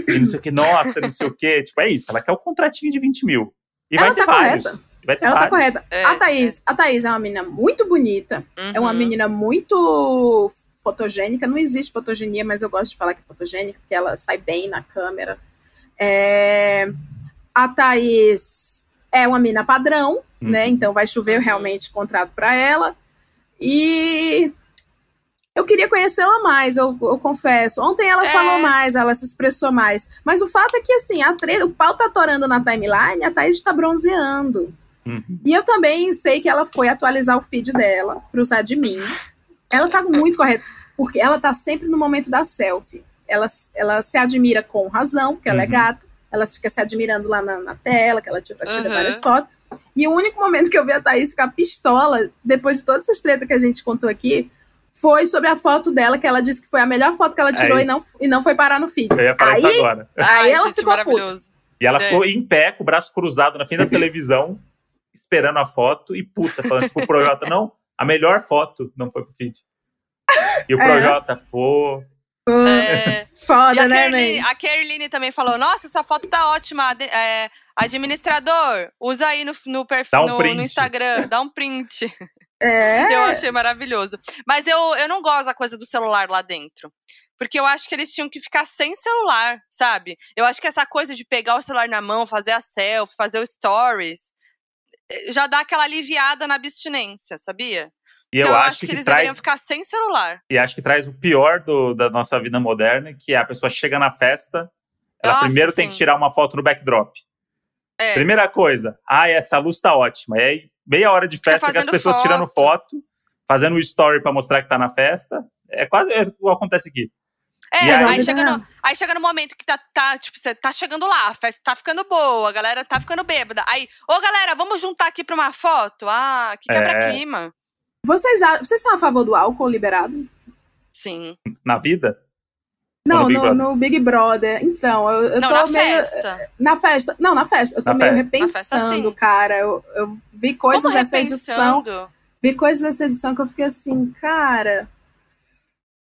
e não sei o que, nossa, não sei o que. Tipo, é isso, ela quer o um contratinho de 20 mil. E ela vai ter tá vários. Correta. Vai ter ela tá vários. tá correta. É, a, Thaís, é. a Thaís é uma menina muito bonita, uhum. é uma uhum. menina muito fotogênica. Não existe fotogenia, mas eu gosto de falar que é fotogênica, porque ela sai bem na câmera. É... A Thaís é uma mina padrão, uhum. né? Então vai chover realmente contrato para ela. E eu queria conhecê-la mais, eu, eu, confesso. Ontem ela é. falou mais, ela se expressou mais. Mas o fato é que, assim, a tre... o pau tá torando na timeline, a Thaís está bronzeando. Uhum. E eu também sei que ela foi atualizar o feed dela para usar de mim. Ela tá muito correta, porque ela tá sempre no momento da selfie. Ela, ela se admira com razão, porque ela é uhum. é gata. Ela fica se admirando lá na, na tela, que ela tira, tira uhum. várias fotos. E o único momento que eu vi a Thaís ficar pistola, depois de todas essas tretas que a gente contou aqui, foi sobre a foto dela, que ela disse que foi a melhor foto que ela é tirou é e, não, e não foi parar no feed. Eu ia falar aí, isso agora. Aí Ai, ela gente, ficou maravilhoso. Puta. E ela é. ficou em pé, com o braço cruzado na frente da televisão, esperando a foto e puta, falando assim pro Projota, não, a melhor foto não foi pro feed. E o é. Projota, pô. É. Foda, né, Kerline, A Kerline também falou: Nossa, essa foto tá ótima. É, administrador, usa aí no, no perfil um no, no, Instagram, dá um print. É. Eu achei maravilhoso. Mas eu, eu não gosto da coisa do celular lá dentro. Porque eu acho que eles tinham que ficar sem celular, sabe? Eu acho que essa coisa de pegar o celular na mão, fazer a selfie, fazer o stories, já dá aquela aliviada na abstinência, sabia? E então, eu, acho, que, que, eles traz... deveriam ficar sem celular. E acho que traz o pior do, da nossa vida moderna, que é a pessoa chega na festa, ela nossa, primeiro sim. tem que tirar uma foto no backdrop. É. Primeira coisa, ah, essa luz tá ótima. E aí, meia hora de festa que as pessoas foto. tirando foto, fazendo o story para mostrar que tá na festa. É quase é o que acontece aqui. É, aí, aí, chega no, aí chega no momento que tá, tá, tipo, você tá chegando lá, a festa tá ficando boa, a galera tá ficando bêbada. Aí, ô galera, vamos juntar aqui pra uma foto? Ah, que quebra-clima. É. Vocês, vocês são a favor do álcool liberado? Sim. Na vida? Não, no Big, no, no Big, Brother. Então, eu, eu não, tô na meio. Festa. Na festa. Não, na festa. Eu tô na meio festa. repensando, cara. Eu, eu vi coisas dessa edição. Vi coisas dessa edição que eu fiquei assim, cara.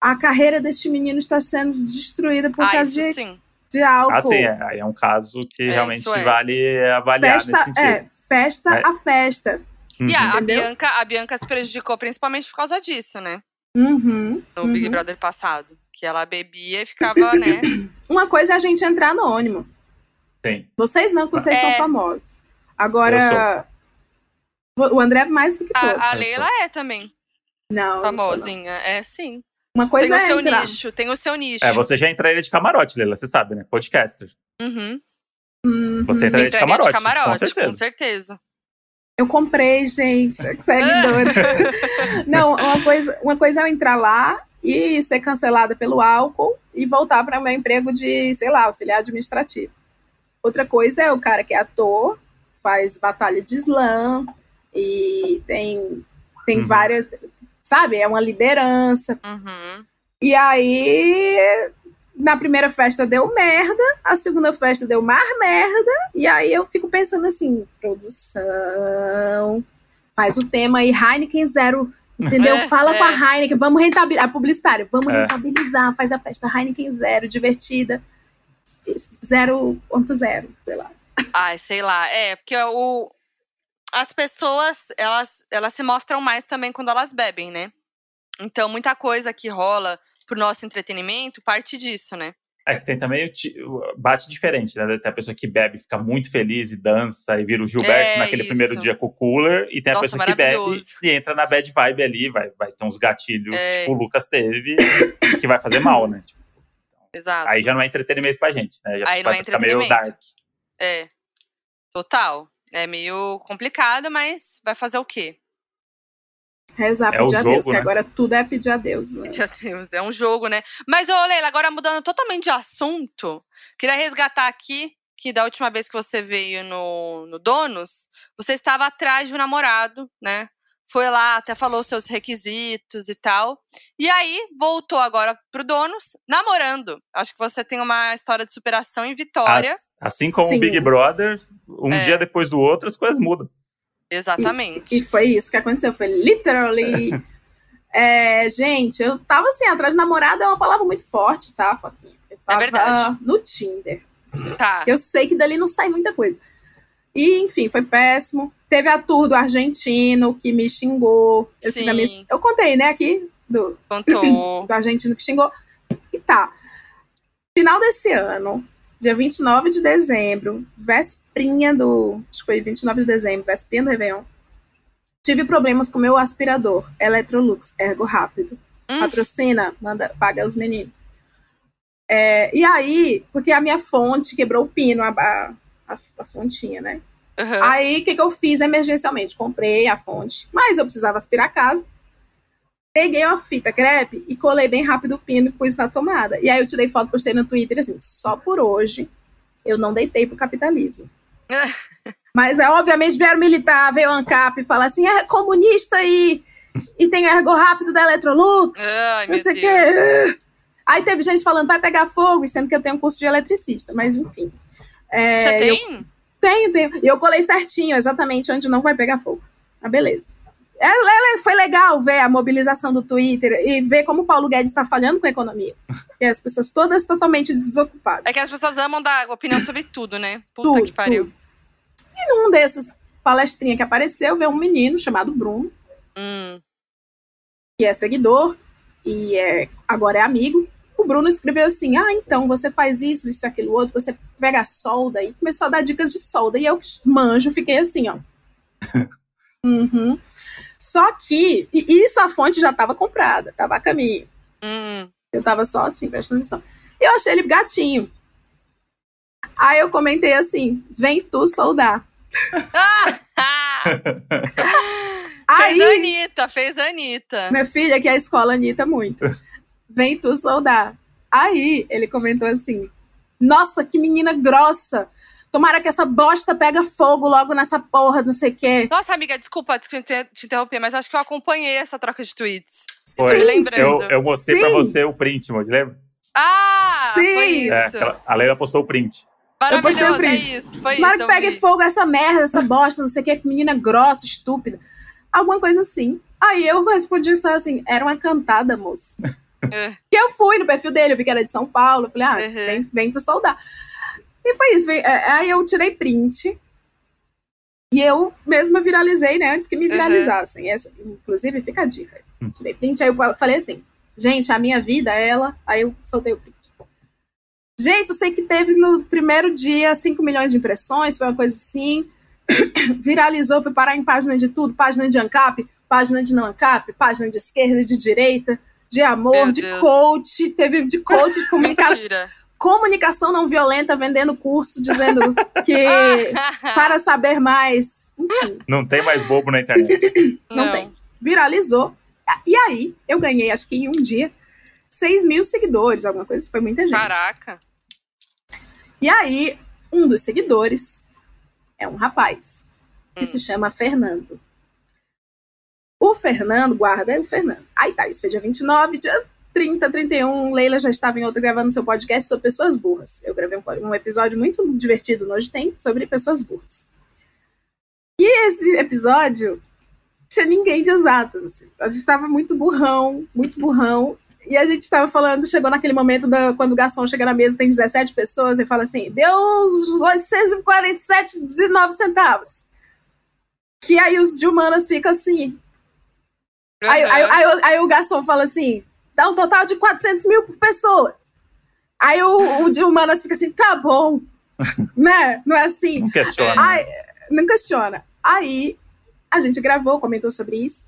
A carreira deste menino está sendo destruída por ah, causa de, sim. de álcool. Ah, sim, é, é um caso que é, realmente é. vale avaliar festa, nesse sentido. É, festa é. a festa. Uhum. E a, a, Bianca, a Bianca se prejudicou principalmente por causa disso, né? Uhum, no uhum. Big Brother passado. Que ela bebia e ficava, né? Uma coisa é a gente entrar anônimo. Sim. Vocês não, que vocês é... são famosos. Agora, o André é mais do que todos. A, a Leila é também. Não. Famosinha. Não. É sim. Uma coisa tem é. o seu entrar. nicho, tem o seu nicho. É, você já entraria de camarote, Leila, você sabe, né? Podcaster. Uhum. uhum. Você entraria, entraria de camarote. De camarote, com certeza. Com certeza. Eu comprei, gente, seguidores. não, uma coisa, uma coisa é eu entrar lá e ser cancelada pelo álcool e voltar para o meu emprego de, sei lá, auxiliar administrativo. Outra coisa é o cara que é ator, faz batalha de slam e tem, tem uhum. várias, sabe? É uma liderança. Uhum. E aí na primeira festa deu merda, a segunda festa deu mais merda, e aí eu fico pensando assim, produção, faz o tema aí, Heineken Zero, entendeu? É, Fala é. com a Heineken, vamos rentabilizar, a publicitária, vamos é. rentabilizar, faz a festa Heineken Zero, divertida, 0.0, sei lá. Ai, sei lá, é, porque o, as pessoas, elas, elas se mostram mais também quando elas bebem, né? Então, muita coisa que rola pro nosso entretenimento parte disso, né? É que tem também o bate diferente, né? Tem a pessoa que bebe, fica muito feliz e dança e vira o Gilberto é naquele isso. primeiro dia com o cooler, e tem a Nossa, pessoa que bebe e entra na bad vibe ali, vai, vai ter uns gatilhos, é. tipo o Lucas teve, que vai fazer mal, né? Tipo, Exato. Aí já não é entretenimento pra gente, né? Já aí não é entretenimento. meio dark. É. Total. É meio complicado, mas vai fazer o quê? Rezar, é pedir a Deus, né? que agora tudo é pedir a Deus. Né? Pedir a Deus, é um jogo, né? Mas, ô Leila, agora mudando totalmente de assunto, queria resgatar aqui que da última vez que você veio no, no Donos, você estava atrás de um namorado, né? Foi lá, até falou seus requisitos e tal. E aí, voltou agora pro Donos, namorando. Acho que você tem uma história de superação e vitória. Assim como Sim. o Big Brother, um é. dia depois do outro, as coisas mudam. Exatamente. E, e foi isso que aconteceu, foi literally. é, gente, eu tava assim, atrás de namorado é uma palavra muito forte, tá, Foquinha? Eu é tava é verdade. no Tinder. Tá. Que eu sei que dali não sai muita coisa. E, enfim, foi péssimo. Teve a tour do argentino que me xingou. Eu, Sim. Minha... eu contei, né, aqui, do, Contou. do argentino que xingou. E tá. Final desse ano, dia 29 de dezembro, vésperinha do. Acho que foi 29 de dezembro, vésperinha do Réveillon. Tive problemas com meu aspirador, Electrolux, ergo rápido. Hum. Patrocina, manda, paga os meninos. É, e aí, porque a minha fonte quebrou o pino, a, a, a fontinha, né? Uhum. Aí, o que, que eu fiz emergencialmente? Comprei a fonte, mas eu precisava aspirar a casa. Peguei uma fita crepe e colei bem rápido o pino e pus na tomada. E aí eu tirei foto, postei no Twitter assim, só por hoje eu não deitei pro capitalismo. Mas é, obviamente vieram militar, veio o ANCAP e falar assim, é comunista e, e tem ergo rápido da Electrolux. Ai, não sei o quê. Aí teve gente falando, vai pegar fogo, sendo que eu tenho um curso de eletricista, mas enfim. É, Você tem? Eu, tenho, tenho. E eu colei certinho, exatamente onde não vai pegar fogo. Ah, beleza. É, é, foi legal ver a mobilização do Twitter e ver como o Paulo Guedes está falhando com a economia. Porque as pessoas todas totalmente desocupadas. É que as pessoas amam dar opinião sobre tudo, né? Puta tudo, que pariu. Tudo. E num desses palestrinhas que apareceu, veio um menino chamado Bruno, hum. que é seguidor e é, agora é amigo. O Bruno escreveu assim: Ah, então você faz isso, isso, aquilo, outro, você pega a solda e começou a dar dicas de solda. E eu manjo, fiquei assim, ó. uhum. Só que, e isso a fonte já estava comprada, estava a caminho. Hum. Eu estava só assim, prestando atenção. E eu achei ele gatinho. Aí eu comentei assim: vem tu soldar. Aí, fez a Anitta, fez a Anitta. Minha filha, que é a escola Anitta muito. Vem tu soldar. Aí ele comentou assim: Nossa, que menina grossa. Tomara que essa bosta pega fogo logo nessa porra, não sei o quê. Nossa, amiga, desculpa te interromper, mas acho que eu acompanhei essa troca de tweets. Foi. Sim, lembrando. Eu, eu mostrei sim. pra você o print, Mod, lembra? Ah, sim. foi isso. É, a Leila postou o print. Maravilhoso, eu postei o print. é isso, foi Tomara isso. que pegue fogo essa merda, essa bosta, não sei o quê, menina grossa, estúpida. Alguma coisa assim. Aí eu respondi só assim, era uma cantada, moço. É. E eu fui no perfil dele, eu vi que era de São Paulo, falei, ah, uhum. vem, vem tu soldar. E foi isso. É, aí eu tirei print. E eu mesma viralizei, né? Antes que me viralizassem. Uhum. Essa, inclusive, fica a dica. Hum. Tirei print, aí eu falei assim: gente, a minha vida, ela. Aí eu soltei o print. Gente, eu sei que teve no primeiro dia 5 milhões de impressões, foi uma coisa assim. Viralizou, foi parar em página de tudo: página de ANCAP, página de não ANCAP, página de esquerda, de direita, de amor, Meu de Deus. coach. Teve de coach de comunicação comunicação não violenta vendendo curso dizendo que para saber mais. Enfim. Não tem mais bobo na internet. não, não, tem. Viralizou. E aí, eu ganhei, acho que em um dia, 6 mil seguidores, alguma coisa. Foi muita gente. Caraca. E aí, um dos seguidores é um rapaz que hum. se chama Fernando. O Fernando, guarda é o Fernando. Aí tá, isso foi dia 29, dia 30, 31, Leila já estava em outro gravando seu podcast sobre pessoas burras. Eu gravei um, um episódio muito divertido no Hoje Tem sobre pessoas burras. E esse episódio tinha ninguém de exatas. Assim. A gente estava muito burrão, muito burrão. E a gente estava falando, chegou naquele momento da, quando o garçom chega na mesa, tem 17 pessoas, e fala assim: deu 847,19 centavos. Que aí os de humanas ficam assim. Uhum. Aí, aí, aí, aí, o garçom fala assim: dá um total de 400 mil por pessoa. Aí o, o Dilmanas fica assim, tá bom. né? Não é assim. Não questiona. Aí, não questiona. Aí a gente gravou, comentou sobre isso.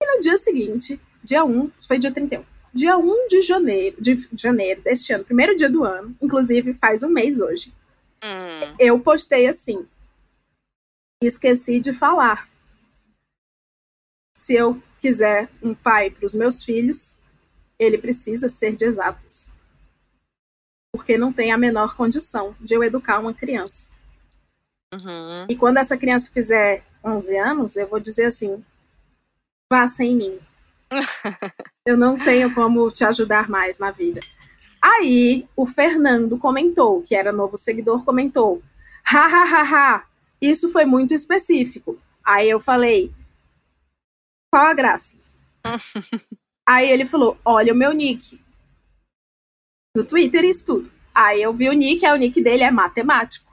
E no dia seguinte, dia 1, foi dia 31. Dia 1 de janeiro, de janeiro deste ano, primeiro dia do ano, inclusive faz um mês hoje. Hum. Eu postei assim. Esqueci de falar. Se eu quiser um pai para os meus filhos, ele precisa ser de exatas. Porque não tem a menor condição de eu educar uma criança. Uhum. E quando essa criança fizer 11 anos, eu vou dizer assim: vá sem mim. eu não tenho como te ajudar mais na vida. Aí o Fernando comentou, que era novo seguidor, comentou: ha, ha, ha, ha, isso foi muito específico. Aí eu falei: qual a graça? Aí ele falou: olha o meu nick. No Twitter, isso tudo. Aí eu vi o nick, aí o nick dele é matemático.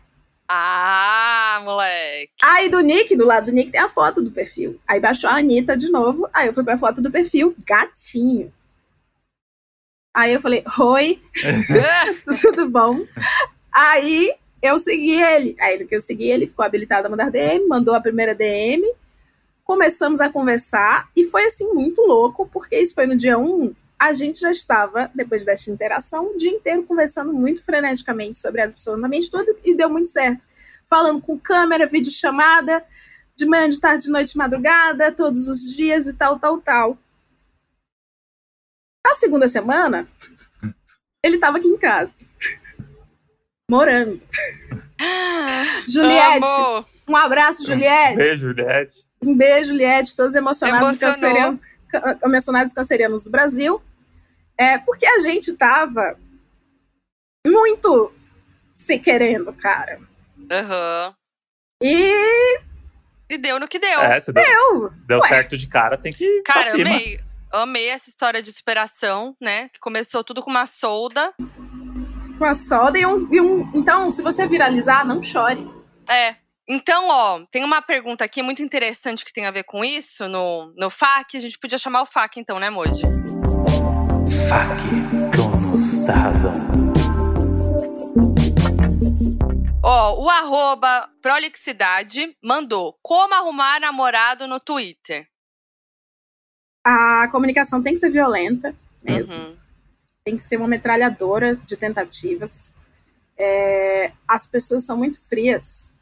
Ah, moleque. Aí do Nick, do lado do Nick, tem a foto do perfil. Aí baixou a Anitta de novo. Aí eu fui pra foto do perfil, gatinho. Aí eu falei, oi, tudo bom? Aí eu segui ele. Aí no que eu segui ele, ficou habilitado a mandar DM, mandou a primeira DM. Começamos a conversar e foi assim muito louco, porque isso foi no dia 1. A gente já estava, depois desta interação, o dia inteiro conversando muito freneticamente sobre absolutamente tudo e deu muito certo. Falando com câmera, vídeo chamada, de manhã, de tarde, de noite, de madrugada, todos os dias e tal, tal, tal. Na segunda semana, ele estava aqui em casa. Morando. Juliette, Amo. um abraço, Juliette. Beijo, Juliette. Um beijo, Juliette, todos emocionados e cancerianos, ca- emocionados cancerianos do Brasil. É, porque a gente tava muito se querendo, cara. Aham. E E deu no que deu. É, deu, eu, deu Ué. certo de cara, tem que Cara, cima. amei. Amei essa história de superação, né? Que começou tudo com uma solda. com a solda e um, e um- Então, se você viralizar, não chore. É. Então, ó, tem uma pergunta aqui muito interessante que tem a ver com isso no, no FAQ. A gente podia chamar o FAQ, então, né, Moji? FAQ, donos da razão. Ó, o arroba prolixidade mandou como arrumar namorado no Twitter. A comunicação tem que ser violenta mesmo. Uhum. Tem que ser uma metralhadora de tentativas. É, as pessoas são muito frias.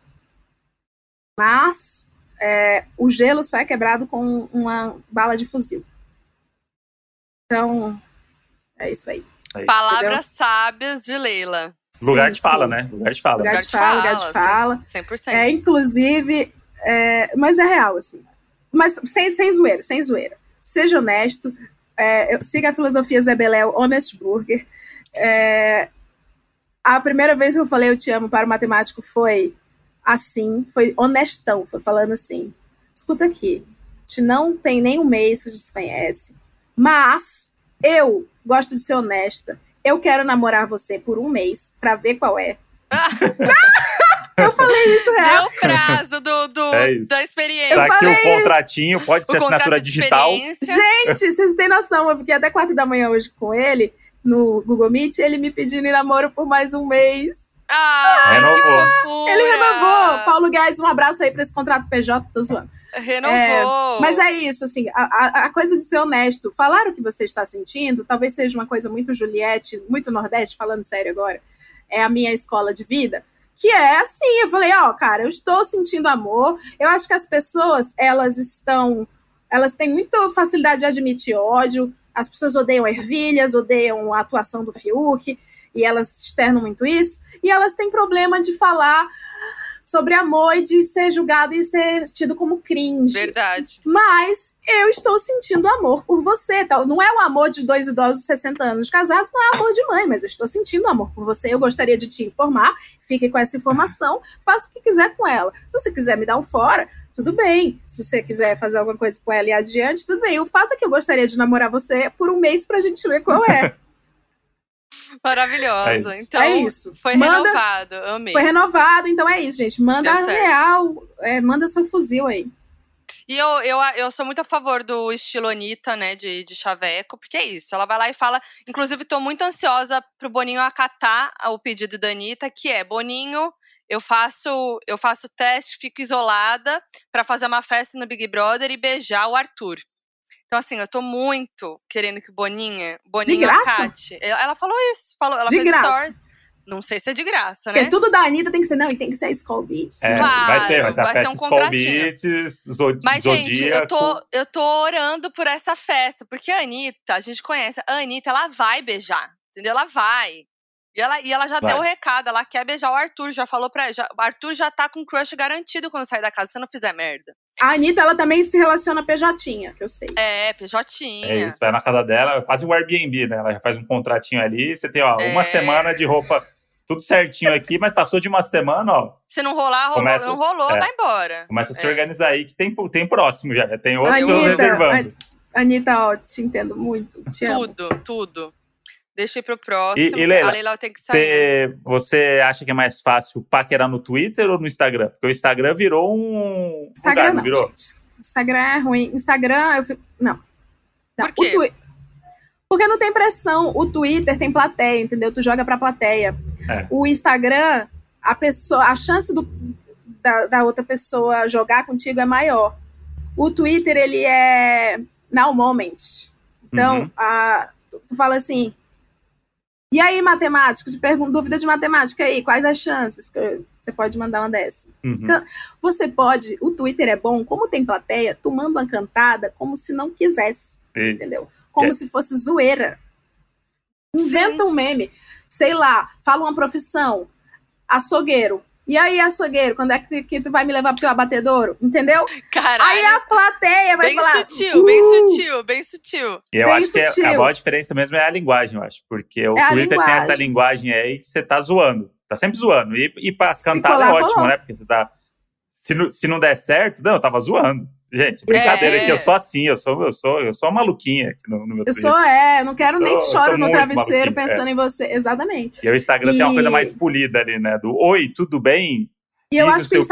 Mas é, o gelo só é quebrado com uma bala de fuzil. Então, é isso aí. Aí. Palavras sábias de Leila. Lugar Sim, de fala, sim. né? Lugar de fala. Lugar de fala, lugar de fala. 100%. É, inclusive, é, mas é real, assim. Mas sem, sem zoeira, sem zoeira. Seja honesto. é, eu- siga a filosofia Zé Beléu, Honest Burger. É, a primeira vez que eu falei eu te amo para o matemático foi assim, foi honestão, foi falando assim: escuta aqui, te não tem nem um mês que a gente se conhece, mas eu gosto de ser honesta. Eu quero namorar você por um mês para ver qual é. eu falei isso real. Deu prazo do, do- É isso. da experiência. Tá aqui falei o contratinho, pode ser o contrato assinatura digital. experiência. Gente, vocês têm noção, eu fiquei até quatro da manhã hoje com ele no Google Meet, ele me pedindo em namoro por mais um mês. Ah, Renovou. Ele renovou. Paulo Guedes, um abraço aí pra esse contrato PJ, tô zoando. Renovou. Mas é isso, assim, a, a- a coisa de ser honesto, falar o que você está sentindo, talvez seja uma coisa muito Juliette, muito Nordeste, falando sério agora, é a minha escola de vida, que é assim, eu falei, ó, cara, eu estou sentindo amor, eu acho que as pessoas, elas estão, elas têm muita facilidade de admitir ódio, as pessoas odeiam ervilhas, odeiam a atuação do Fiuk, e elas externam muito isso, e elas têm problema de falar sobre amor e de ser julgado e ser tido como cringe. Verdade. Mas eu estou sentindo amor por você. Tal. Não é o amor de dois idosos de 60 anos casados, não é amor de mãe, mas eu estou sentindo amor por você. Eu gostaria de te informar. Fique com essa informação, faça o que quiser com ela. Se você quiser me dar um fora, tudo bem. Se você quiser fazer alguma coisa com ela e adiante, tudo bem. O fato é que eu gostaria de namorar você por um mês pra gente ver qual é. Maravilhosa. É isso. Então, é isso. foi Manda- renovado. Amei. Foi renovado, então é isso, gente. Manda real, é, manda seu fuzil aí. E eu, eu, eu sou muito a favor do estilo Anitta, né, de, de chaveco, porque é isso. Ela vai lá e fala. Inclusive, tô muito ansiosa pro Boninho acatar o pedido da Anitta, que é Boninho. Eu faço, eu faço teste, fico isolada para fazer uma festa no Big Brother e beijar o Arthur. Então, assim, eu tô muito querendo que Boninha, Boninho De graça? acate. Ela, falou isso, falou, ela De fez graça. stories. Não sei se é de graça, né? Porque tudo da Anitta tem que ser, não, e tem que ser Skull Beats. É, Claro, vai ser, vai ser a vai ser um Skull contratinho. Beats, Zo- Mas, gente, eu Zodíaco. tô, eu tô orando por essa festa, porque a Anitta, a gente conhece, a Anitta, ela vai beijar, entendeu? Ela vai. E ela, e ela já Vai. deu o recado, ela quer beijar o Arthur, já falou pra já, o Arthur já tá com crush garantido quando sair da casa, se não fizer merda. A Anitta, ela também se relaciona PJ, que eu sei. É, PJ. É isso, vai na casa dela, é quase um Airbnb, né? Ela já faz um contratinho ali, você tem, ó, uma É. semana de roupa, tudo certinho aqui, mas passou de uma semana, ó, Se não rolar, rolou, Começa- não rolou, é. vai embora. começa a se É. organizar aí, que tem, tem próximo já, já tem estão Anitta, reservando. Anitta, ó, te entendo muito. Te amo. Tudo, tudo. Deixa eu ir pro próximo. E- e, Leila, a Leila tem que sair. né? Você, você acha que é mais fácil paquerar no Twitter ou no Instagram? Porque o Instagram virou um Instagram lugar, não, virou? gente. Instagram é ruim. Instagram, eu fico... Não. Tá, Por quê? o Twi- Porque não tem pressão. O Twitter tem plateia, entendeu? Tu joga pra plateia. É. O Instagram, a pessoa, a chance do, da, da outra pessoa jogar contigo é maior. O Twitter, ele é now moment. Então, Uhum. a, tu, tu fala assim. E aí, pergunto, dúvida de matemática aí, quais as chances? Que Você pode mandar uma dessa. Uhum. Você pode, o Twitter é bom, como tem plateia, tu manda uma cantada como se não quisesse, Isso. entendeu? Como É. se fosse zoeira. Inventa um meme. Sei lá, fala uma profissão. Açougueiro. E aí, açougueiro, quando é que tu, que tu vai me levar pro teu abatedouro? Entendeu? Caralho. Aí a plateia vai Bem falar. sutil, bem "Uh!" sutil, bem sutil. E eu Bem acho que é- sutil. a maior diferença mesmo é a linguagem, eu acho. Porque o É Twitter tem essa linguagem. aí que você tá zoando. Tá sempre zoando. E, e pra Se cantar é ótimo, colou. né? Porque você tá. Se não, se não der certo, não, eu tava zoando. Gente, brincadeira É. aqui, eu sou assim, eu sou, eu sou, eu sou uma maluquinha aqui no, no meu Eu Twitter. sou, é, eu não quero nem Sou- choro sou no travesseiro pensando em você. Exatamente. E o Instagram tem uma E- coisa mais polida ali, né? Do oi, tudo bem? E eu E acho que o o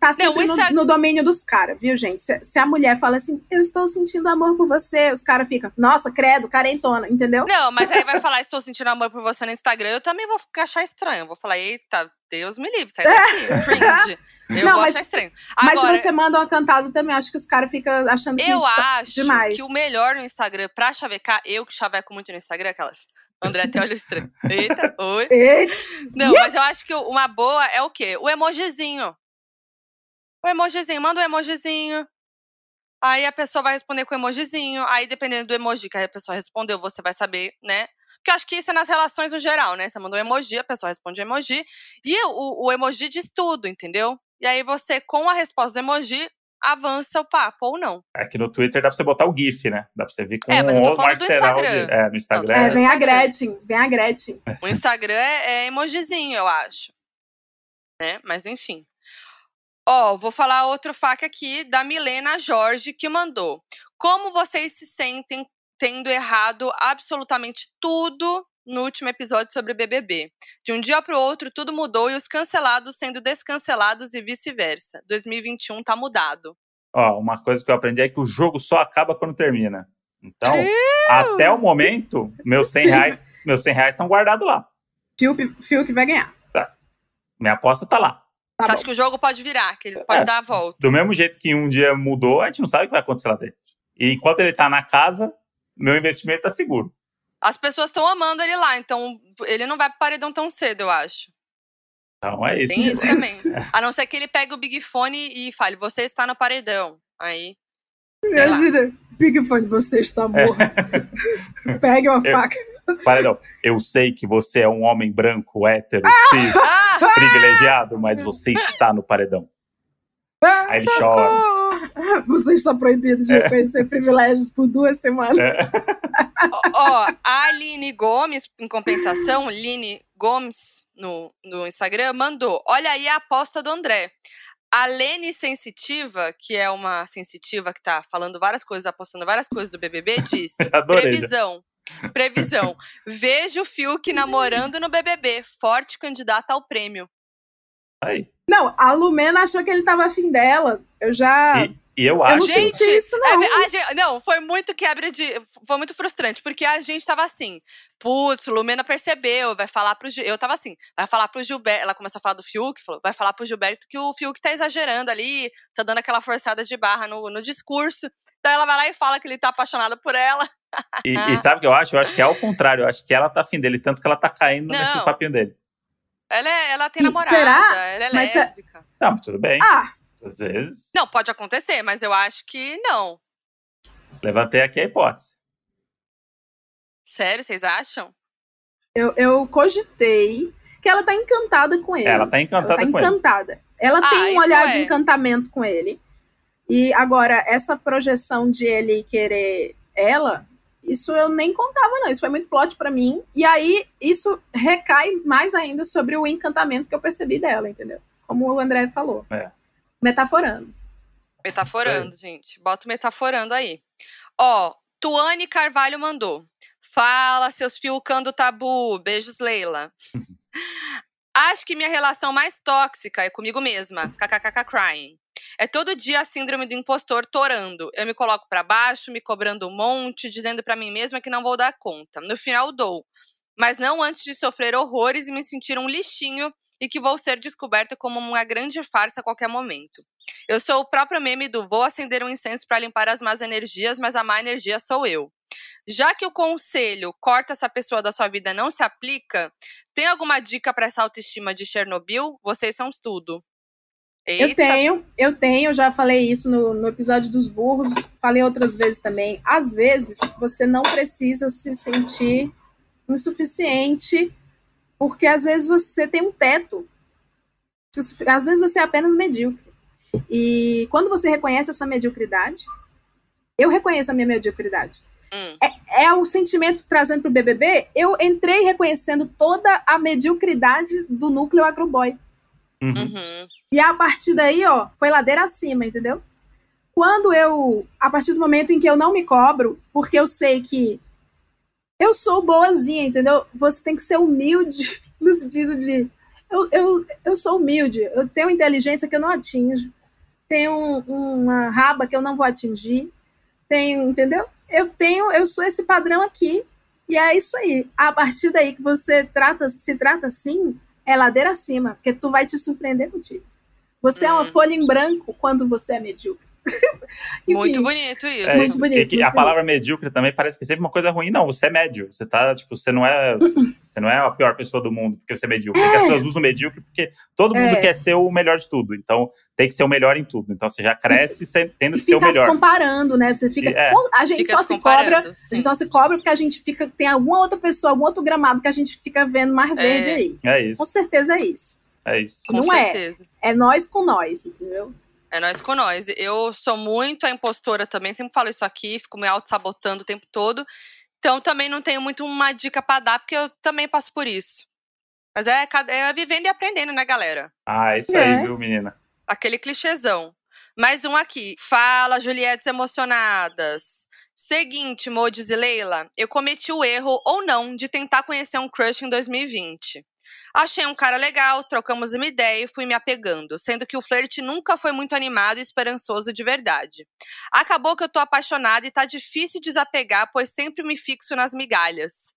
tá Não, sempre o no- no, domínio dos caras, viu, gente? Se, se a mulher fala assim, eu estou sentindo amor por você, os caras ficam, nossa, credo, carentona, entendeu? Não, mas aí vai falar, estou sentindo amor por você no Instagram, eu também vou achar estranho. Eu vou falar, eita, Deus me livre, sai daqui, cringe. Eu Não, vou mas- achar estranho. Mas Agora, se você manda uma cantada também, acho que os caras ficam achando que eu acho demais. que o melhor no Instagram pra chavecar, eu que chaveco muito no Instagram, aquelas. André até olha estranho. Eita, oi. Eita, Não, mas eu acho que uma boa é o quê? O emojizinho. O emojizinho, manda um emojizinho. Aí a pessoa vai responder com o emojizinho. Aí, dependendo do emoji que a pessoa respondeu, você vai saber, né? Porque eu acho que isso é nas relações no geral, né? Você mandou um emoji, a pessoa responde emoji. E o, o emoji diz tudo, entendeu? E aí você, com a resposta do emoji, avança o papo ou não. Aqui no Twitter dá pra você botar o GIF, né? Dá pra você ver com É, mas eu tô o falando do Marceral de- Instagram. É, no Instagram. é, É, vem a Instagram. Gretchen, vem a Gretchen. O Instagram é, é emojizinho, eu acho. Né? Mas enfim. Ó, vou falar outro fac aqui da Milena Jorge que mandou. Como vocês se sentem tendo errado absolutamente tudo no último episódio sobre BBB? De um dia para o outro tudo mudou e os cancelados sendo descancelados e vice-versa. 2021 tá mudado. Ó, uma coisa que eu aprendi é que o jogo só acaba quando termina. Então, até o momento, meus 100 reais meus 100 reais estão guardados lá. Fio, Fio que vai ganhar. Minha aposta tá lá. Tá bom. acha que o jogo pode virar, que ele pode É. dar a volta. Do mesmo jeito que um dia mudou, a gente não sabe o que vai acontecer lá dentro. E enquanto ele tá na casa, meu investimento tá seguro. As pessoas estão amando ele lá, então ele não vai pro paredão tão cedo, eu acho. Então é isso. Tem isso também. A não ser que ele pegue o Big Fone e fale, você está no paredão. Aí. Imagina, Big Fone, você está morto. Pegue uma Eu- faca. Paredão, eu sei que você é um homem branco, hétero, cis, Ah! privilegiado, mas você está no paredão. Aí ele chora. Você está proibido de reconhecer privilégios por duas semanas. É. Ó, ó, a Aline Gomes, em compensação, Line Gomes no, no Instagram, mandou: Olha aí a aposta do André. A Lene Sensitiva, que é uma sensitiva que tá falando várias coisas, apostando várias coisas do BBB, disse. Previsão. Previsão. Vejo o Fiuk namorando no BBB. Forte candidata ao prêmio. Aí. Não, a Lumena achou que ele tava afim dela. Eu já. E, E eu acho. Eu Gente, isso, não. É, a gente- não, foi muito quebra de. Foi muito frustrante, porque a gente tava assim. Putz, Lumena percebeu, vai falar pro. Gil- Eu tava assim, vai falar pro Gilberto. Ela começou a falar do Fiuk, falou, vai falar pro Gilberto que o Fiuk tá exagerando ali, tá dando aquela forçada de barra no, no discurso. Então ela vai lá e fala que ele tá apaixonado por ela. E, e sabe o que eu acho? Eu acho que é ao contrário. Eu acho que ela tá afim dele, tanto que ela tá caindo nesse Não. papinho dele. Ela, é- ela tem E namorada, será? ela é Mas é- lésbica. Não, mas tudo bem. Ah, Às vezes. Não, pode acontecer, mas eu acho que não. Levantei aqui a hipótese. Sério, vocês acham? eu, eu cogitei que ela tá encantada com ele. Ela tá Ela encantada tá com ele. encantada. Ela Ah, tem um olhar é. de encantamento com ele. E agora, essa projeção de ele querer ela, isso eu nem contava, não. Isso foi muito plot pra mim. E aí, isso recai mais ainda sobre o encantamento que eu percebi dela, entendeu? Como o André falou. É. Metaforando. Metaforando, gente. Bota o metaforando aí. Ó, Tuane Carvalho mandou. Fala, seus fiucando tabu. Beijos, Leila. Acho que minha relação mais tóxica é comigo mesma. KKKK crying. É todo dia a síndrome do impostor torando. Eu me coloco pra baixo, me cobrando um monte, dizendo pra mim mesma que não vou dar conta. No final dou. Mas não antes de sofrer horrores e me sentir um lixinho e que vou ser descoberta como uma grande farsa a qualquer momento. Eu sou o próprio meme do vou acender um incenso para limpar as más energias, mas a má energia sou eu. Já que o conselho corta essa pessoa da sua vida não se aplica, tem alguma dica para essa autoestima de Chernobyl? Vocês são tudo. Eu Eita, tenho, eu tenho, já falei isso no, no episódio dos burros, falei outras vezes também. Às vezes, você não precisa se sentir insuficiente, porque às vezes você tem um teto. Às vezes você é apenas medíocre. E quando você reconhece a sua mediocridade, eu reconheço a minha mediocridade. Hum, É o sentimento trazendo para o BBB. Eu entrei reconhecendo toda a mediocridade do núcleo agroboy. Uhum. uhum. E a partir daí, ó, foi ladeira acima, entendeu? Quando eu, a partir do momento em que eu não me cobro, porque eu sei que eu sou boazinha, entendeu? Você tem que ser humilde no sentido de eu, eu, eu sou humilde, eu tenho inteligência que eu não atinjo, tenho um- uma raba que eu não vou atingir, tenho, entendeu? Eu tenho, eu sou esse padrão aqui, e é isso aí. A partir daí que você trata, se trata assim, é ladeira acima, porque tu vai te surpreender contigo. Você é uma Hum. folha em branco quando você é medíocre. Enfim, Muito bonito isso. É, Muito bonito, muito a palavra medíocre também parece que é sempre uma coisa ruim. Não, você é médio. Você tá, tipo, você não é, você não é a pior pessoa do mundo porque você é medíocre. É as pessoas usam medíocre porque todo mundo É. quer ser o melhor de tudo. Então, tem que ser o melhor em tudo. Então, você já cresce sem- tendo E que ser o fica se melhor. comparando, né? Você fica. E- é. A gente Fica só se se cobra. comparando, A sim. gente só se cobra porque a gente fica. Tem alguma outra pessoa, algum outro gramado que a gente fica vendo mais verde É. aí. É Com isso, certeza é isso. é isso. Com não é. certeza. É nós com nós, entendeu? É nós com nós. Eu sou muito a impostora também, sempre falo isso aqui, fico me auto-sabotando o tempo todo. Então também não tenho muito uma dica pra dar, porque eu também passo por isso. Mas é, cada- é vivendo e aprendendo, né, galera? Ah, é isso É. aí, viu, menina? Aquele clichêzão. Mais um aqui. Fala, Juliettes emocionadas. Seguinte, Modes e Leila, eu cometi o erro ou não de tentar conhecer um crush em 2020. Achei um cara legal, trocamos uma ideia e fui me apegando, sendo que o flerte nunca foi muito animado e esperançoso de verdade. Acabou que eu tô apaixonada e tá difícil desapegar, pois sempre me fixo nas migalhas.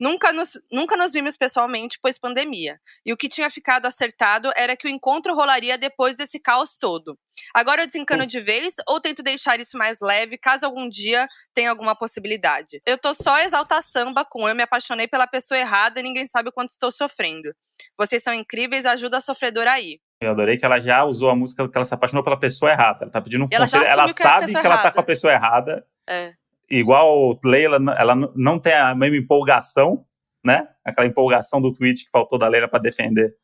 Nunca nos, nunca nos vimos pessoalmente, pois pandemia. E o que tinha ficado acertado era que o encontro rolaria depois desse caos todo. Agora eu desencano de vez ou tento deixar isso mais leve, caso algum dia tenha alguma possibilidade. Eu tô só exaltar samba com eu me apaixonei pela pessoa errada e ninguém sabe o quanto estou sofrendo. Vocês são incríveis, ajuda a sofredora aí. Eu adorei que ela já usou a música que ela se apaixonou pela pessoa errada. Ela tá pedindo um Ela conselho. Ela que é sabe que ela tá com a pessoa errada. É. Igual Leila, ela não tem a mesma empolgação, né? Aquela empolgação do tweet que faltou da Leila pra defender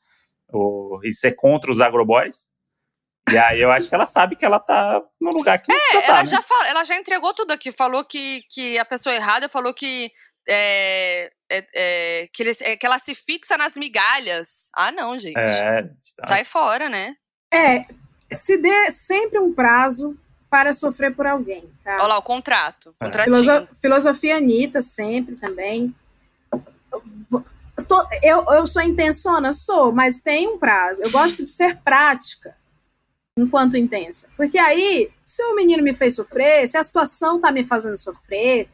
o, e ser contra os agroboys. E aí eu acho que ela sabe que ela tá no lugar que É, já tá, ela, né? já fala, ela já entregou tudo aqui. Falou que, que a pessoa errada falou que. é, é, é, que, eles- é, que ela se fixa nas migalhas. Ah, não, gente. É, tá. Sai fora, né? É, se dê sempre um prazo para sofrer por alguém, tá? Olha lá, o contrato. É. Filoso- filosofia Anitta, sempre também. Eu, tô- eu, eu sou intensona? Sou, mas tem um prazo. Eu gosto de ser prática. enquanto intensa. Porque aí, se o menino me fez sofrer, se a situação tá me fazendo sofrer,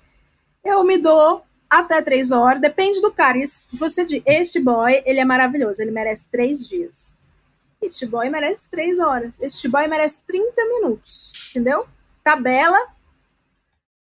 eu me dou até três horas, depende do cara. Isso, você diz, este boy, ele é maravilhoso, ele merece três dias. Este boy merece três horas. Este boy merece 30 minutos. Entendeu? Tabela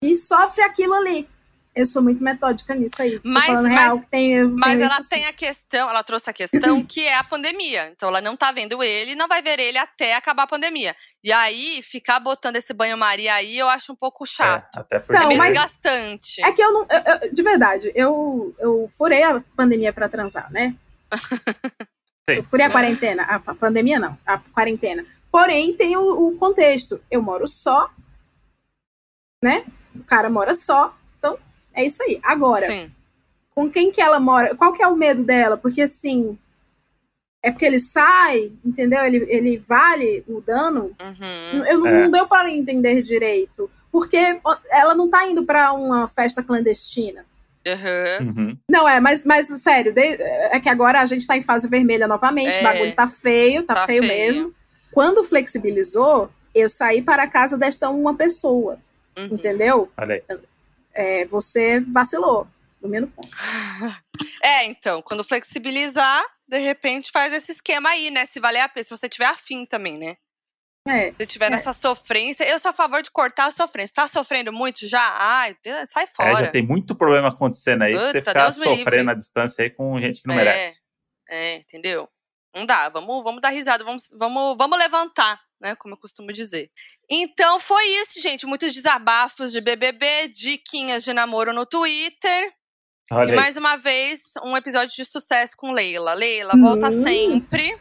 e sofre aquilo ali. Eu sou muito metódica nisso aí. Mas, mas, real, tem, mas ela tem a questão, ela trouxe a questão que é a pandemia. Então ela não tá vendo ele, não vai ver ele até acabar a pandemia. E aí, ficar botando esse banho-maria aí, eu acho um pouco chato. É, até porque então, é meio desgastante. É que eu não. Eu, eu, de verdade, eu, eu furei a pandemia para transar, né? eu furei a quarentena. A, a, pandemia não, a quarentena. Porém, tem o, o contexto. Eu moro só, né? O cara mora só é isso aí. Agora, Sim. com quem que ela mora? Qual que é o medo dela? Porque assim, é porque ele sai, entendeu? Ele, ele vale o dano. Uhum. Eu, é. Não deu para entender direito. Porque ela não tá indo para uma festa clandestina. Uhum. Uhum. Não, é, mas, mas sério, de, é que agora a gente tá em fase vermelha novamente, é. o bagulho tá feio, tá, tá feio, feio, mesmo. Quando flexibilizou, eu saí para a casa desta uma pessoa. Uhum. Entendeu? Olha aí é, você vacilou, no mesmo ponto. É, então, quando flexibilizar, de repente faz esse esquema aí, né? Se valer a pena, se você tiver afim também, né? É, se tiver é. nessa sofrência, eu sou a favor de cortar a sofrência. Tá sofrendo muito já? Ai, sai fora. É, já tem muito problema acontecendo aí, Puta, você ficar Deus sofrendo à distância aí com gente que não é, merece. É, entendeu? Não dá, vamos, vamos dar risada, vamos, vamos, vamos levantar né? Como eu costumo dizer. Então foi isso, gente. Muitos desabafos de BBB, diquinhas de namoro no Twitter. Olha e mais uma vez, um episódio de sucesso com Leila. Leila, volta hum. sempre.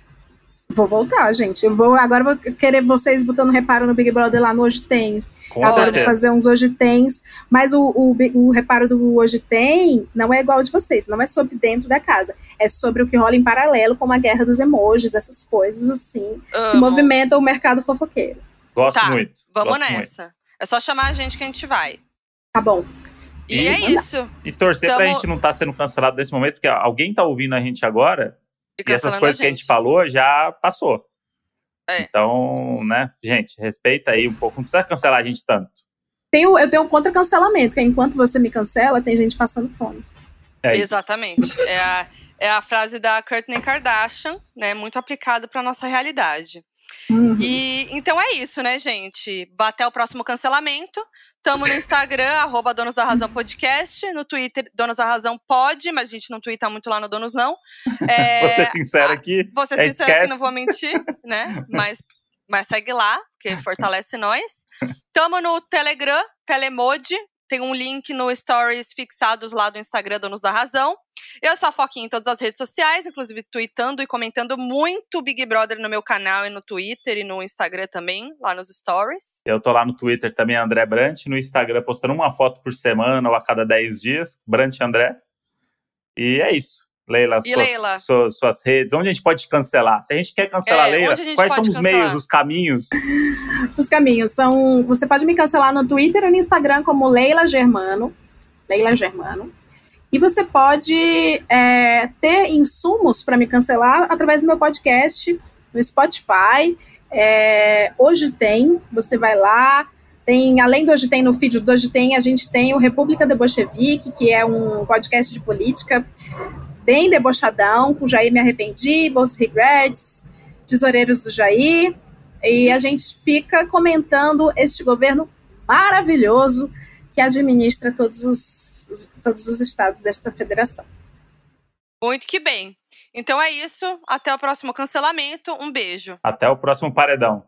Vou voltar, gente. Eu vou agora vou querer vocês botando reparo no Big Brother lá no Hoje Tem. Com agora vou fazer uns Hoje Tens. Mas o, o, o, reparo do Hoje Tem não é igual de vocês. Não é sobre dentro da casa. É sobre o que rola em paralelo, como a guerra dos emojis, essas coisas assim, Amo. que movimentam o mercado fofoqueiro. Gosto tá, muito. Vamos Gosto nessa. Muito. É só chamar a gente que a gente vai. Tá bom. E, e é isso. E torcer Tamo... pra gente não estar tá sendo cancelado nesse momento, porque alguém tá ouvindo a gente agora e essas coisas a que a gente falou já passou. É. Então, né, gente, respeita aí um pouco. Não precisa cancelar a gente tanto. Tenho, eu tenho um contra-cancelamento, que é enquanto você me cancela, tem gente passando fome. É Exatamente. É a, é a frase da Courtney Kardashian, né? Muito aplicada para nossa realidade. Uhum. E então é isso, né, gente? Até o próximo cancelamento. Tamo no Instagram, arroba Donos da Razão Podcast. No Twitter, Donos da Razão pode, mas a gente não twitta muito lá no Donos Não. É, vou ser sincero aqui. Vou ser é, sincero esquece. que não vou mentir, né? Mas, mas segue lá, que fortalece nós. Tamo no Telegram, Telemode. Tem um link no Stories fixados lá do Instagram Donos da Razão. Eu sou a Foquinha em todas as redes sociais, inclusive tweetando e comentando muito Big Brother no meu canal e no Twitter e no Instagram também, lá nos stories. Eu tô lá no Twitter também, André Brant, no Instagram postando uma foto por semana ou a cada 10 dias, Brant André. E é isso. Leila, suas, Leila? Suas, suas, redes, onde a gente pode cancelar? Se a gente quer cancelar é, Leila, quais são os cancelar? meios, os caminhos? Os caminhos são. Você pode me cancelar no Twitter e no Instagram como Leila Germano. Leila Germano. E você pode é, ter insumos para me cancelar através do meu podcast no Spotify. É, hoje tem, você vai lá. Tem, além do Hoje Tem no feed do Hoje Tem, a gente tem o República de Bolchevique, que é um podcast de política bem debochadão, com Jair Me Arrependi, Bolsa Regrets, Tesoureiros do Jair. E a gente fica comentando este governo maravilhoso que administra todos os, os, todos os estados desta federação. Muito que bem. Então é isso. Até o próximo cancelamento. Um beijo. Até o próximo paredão.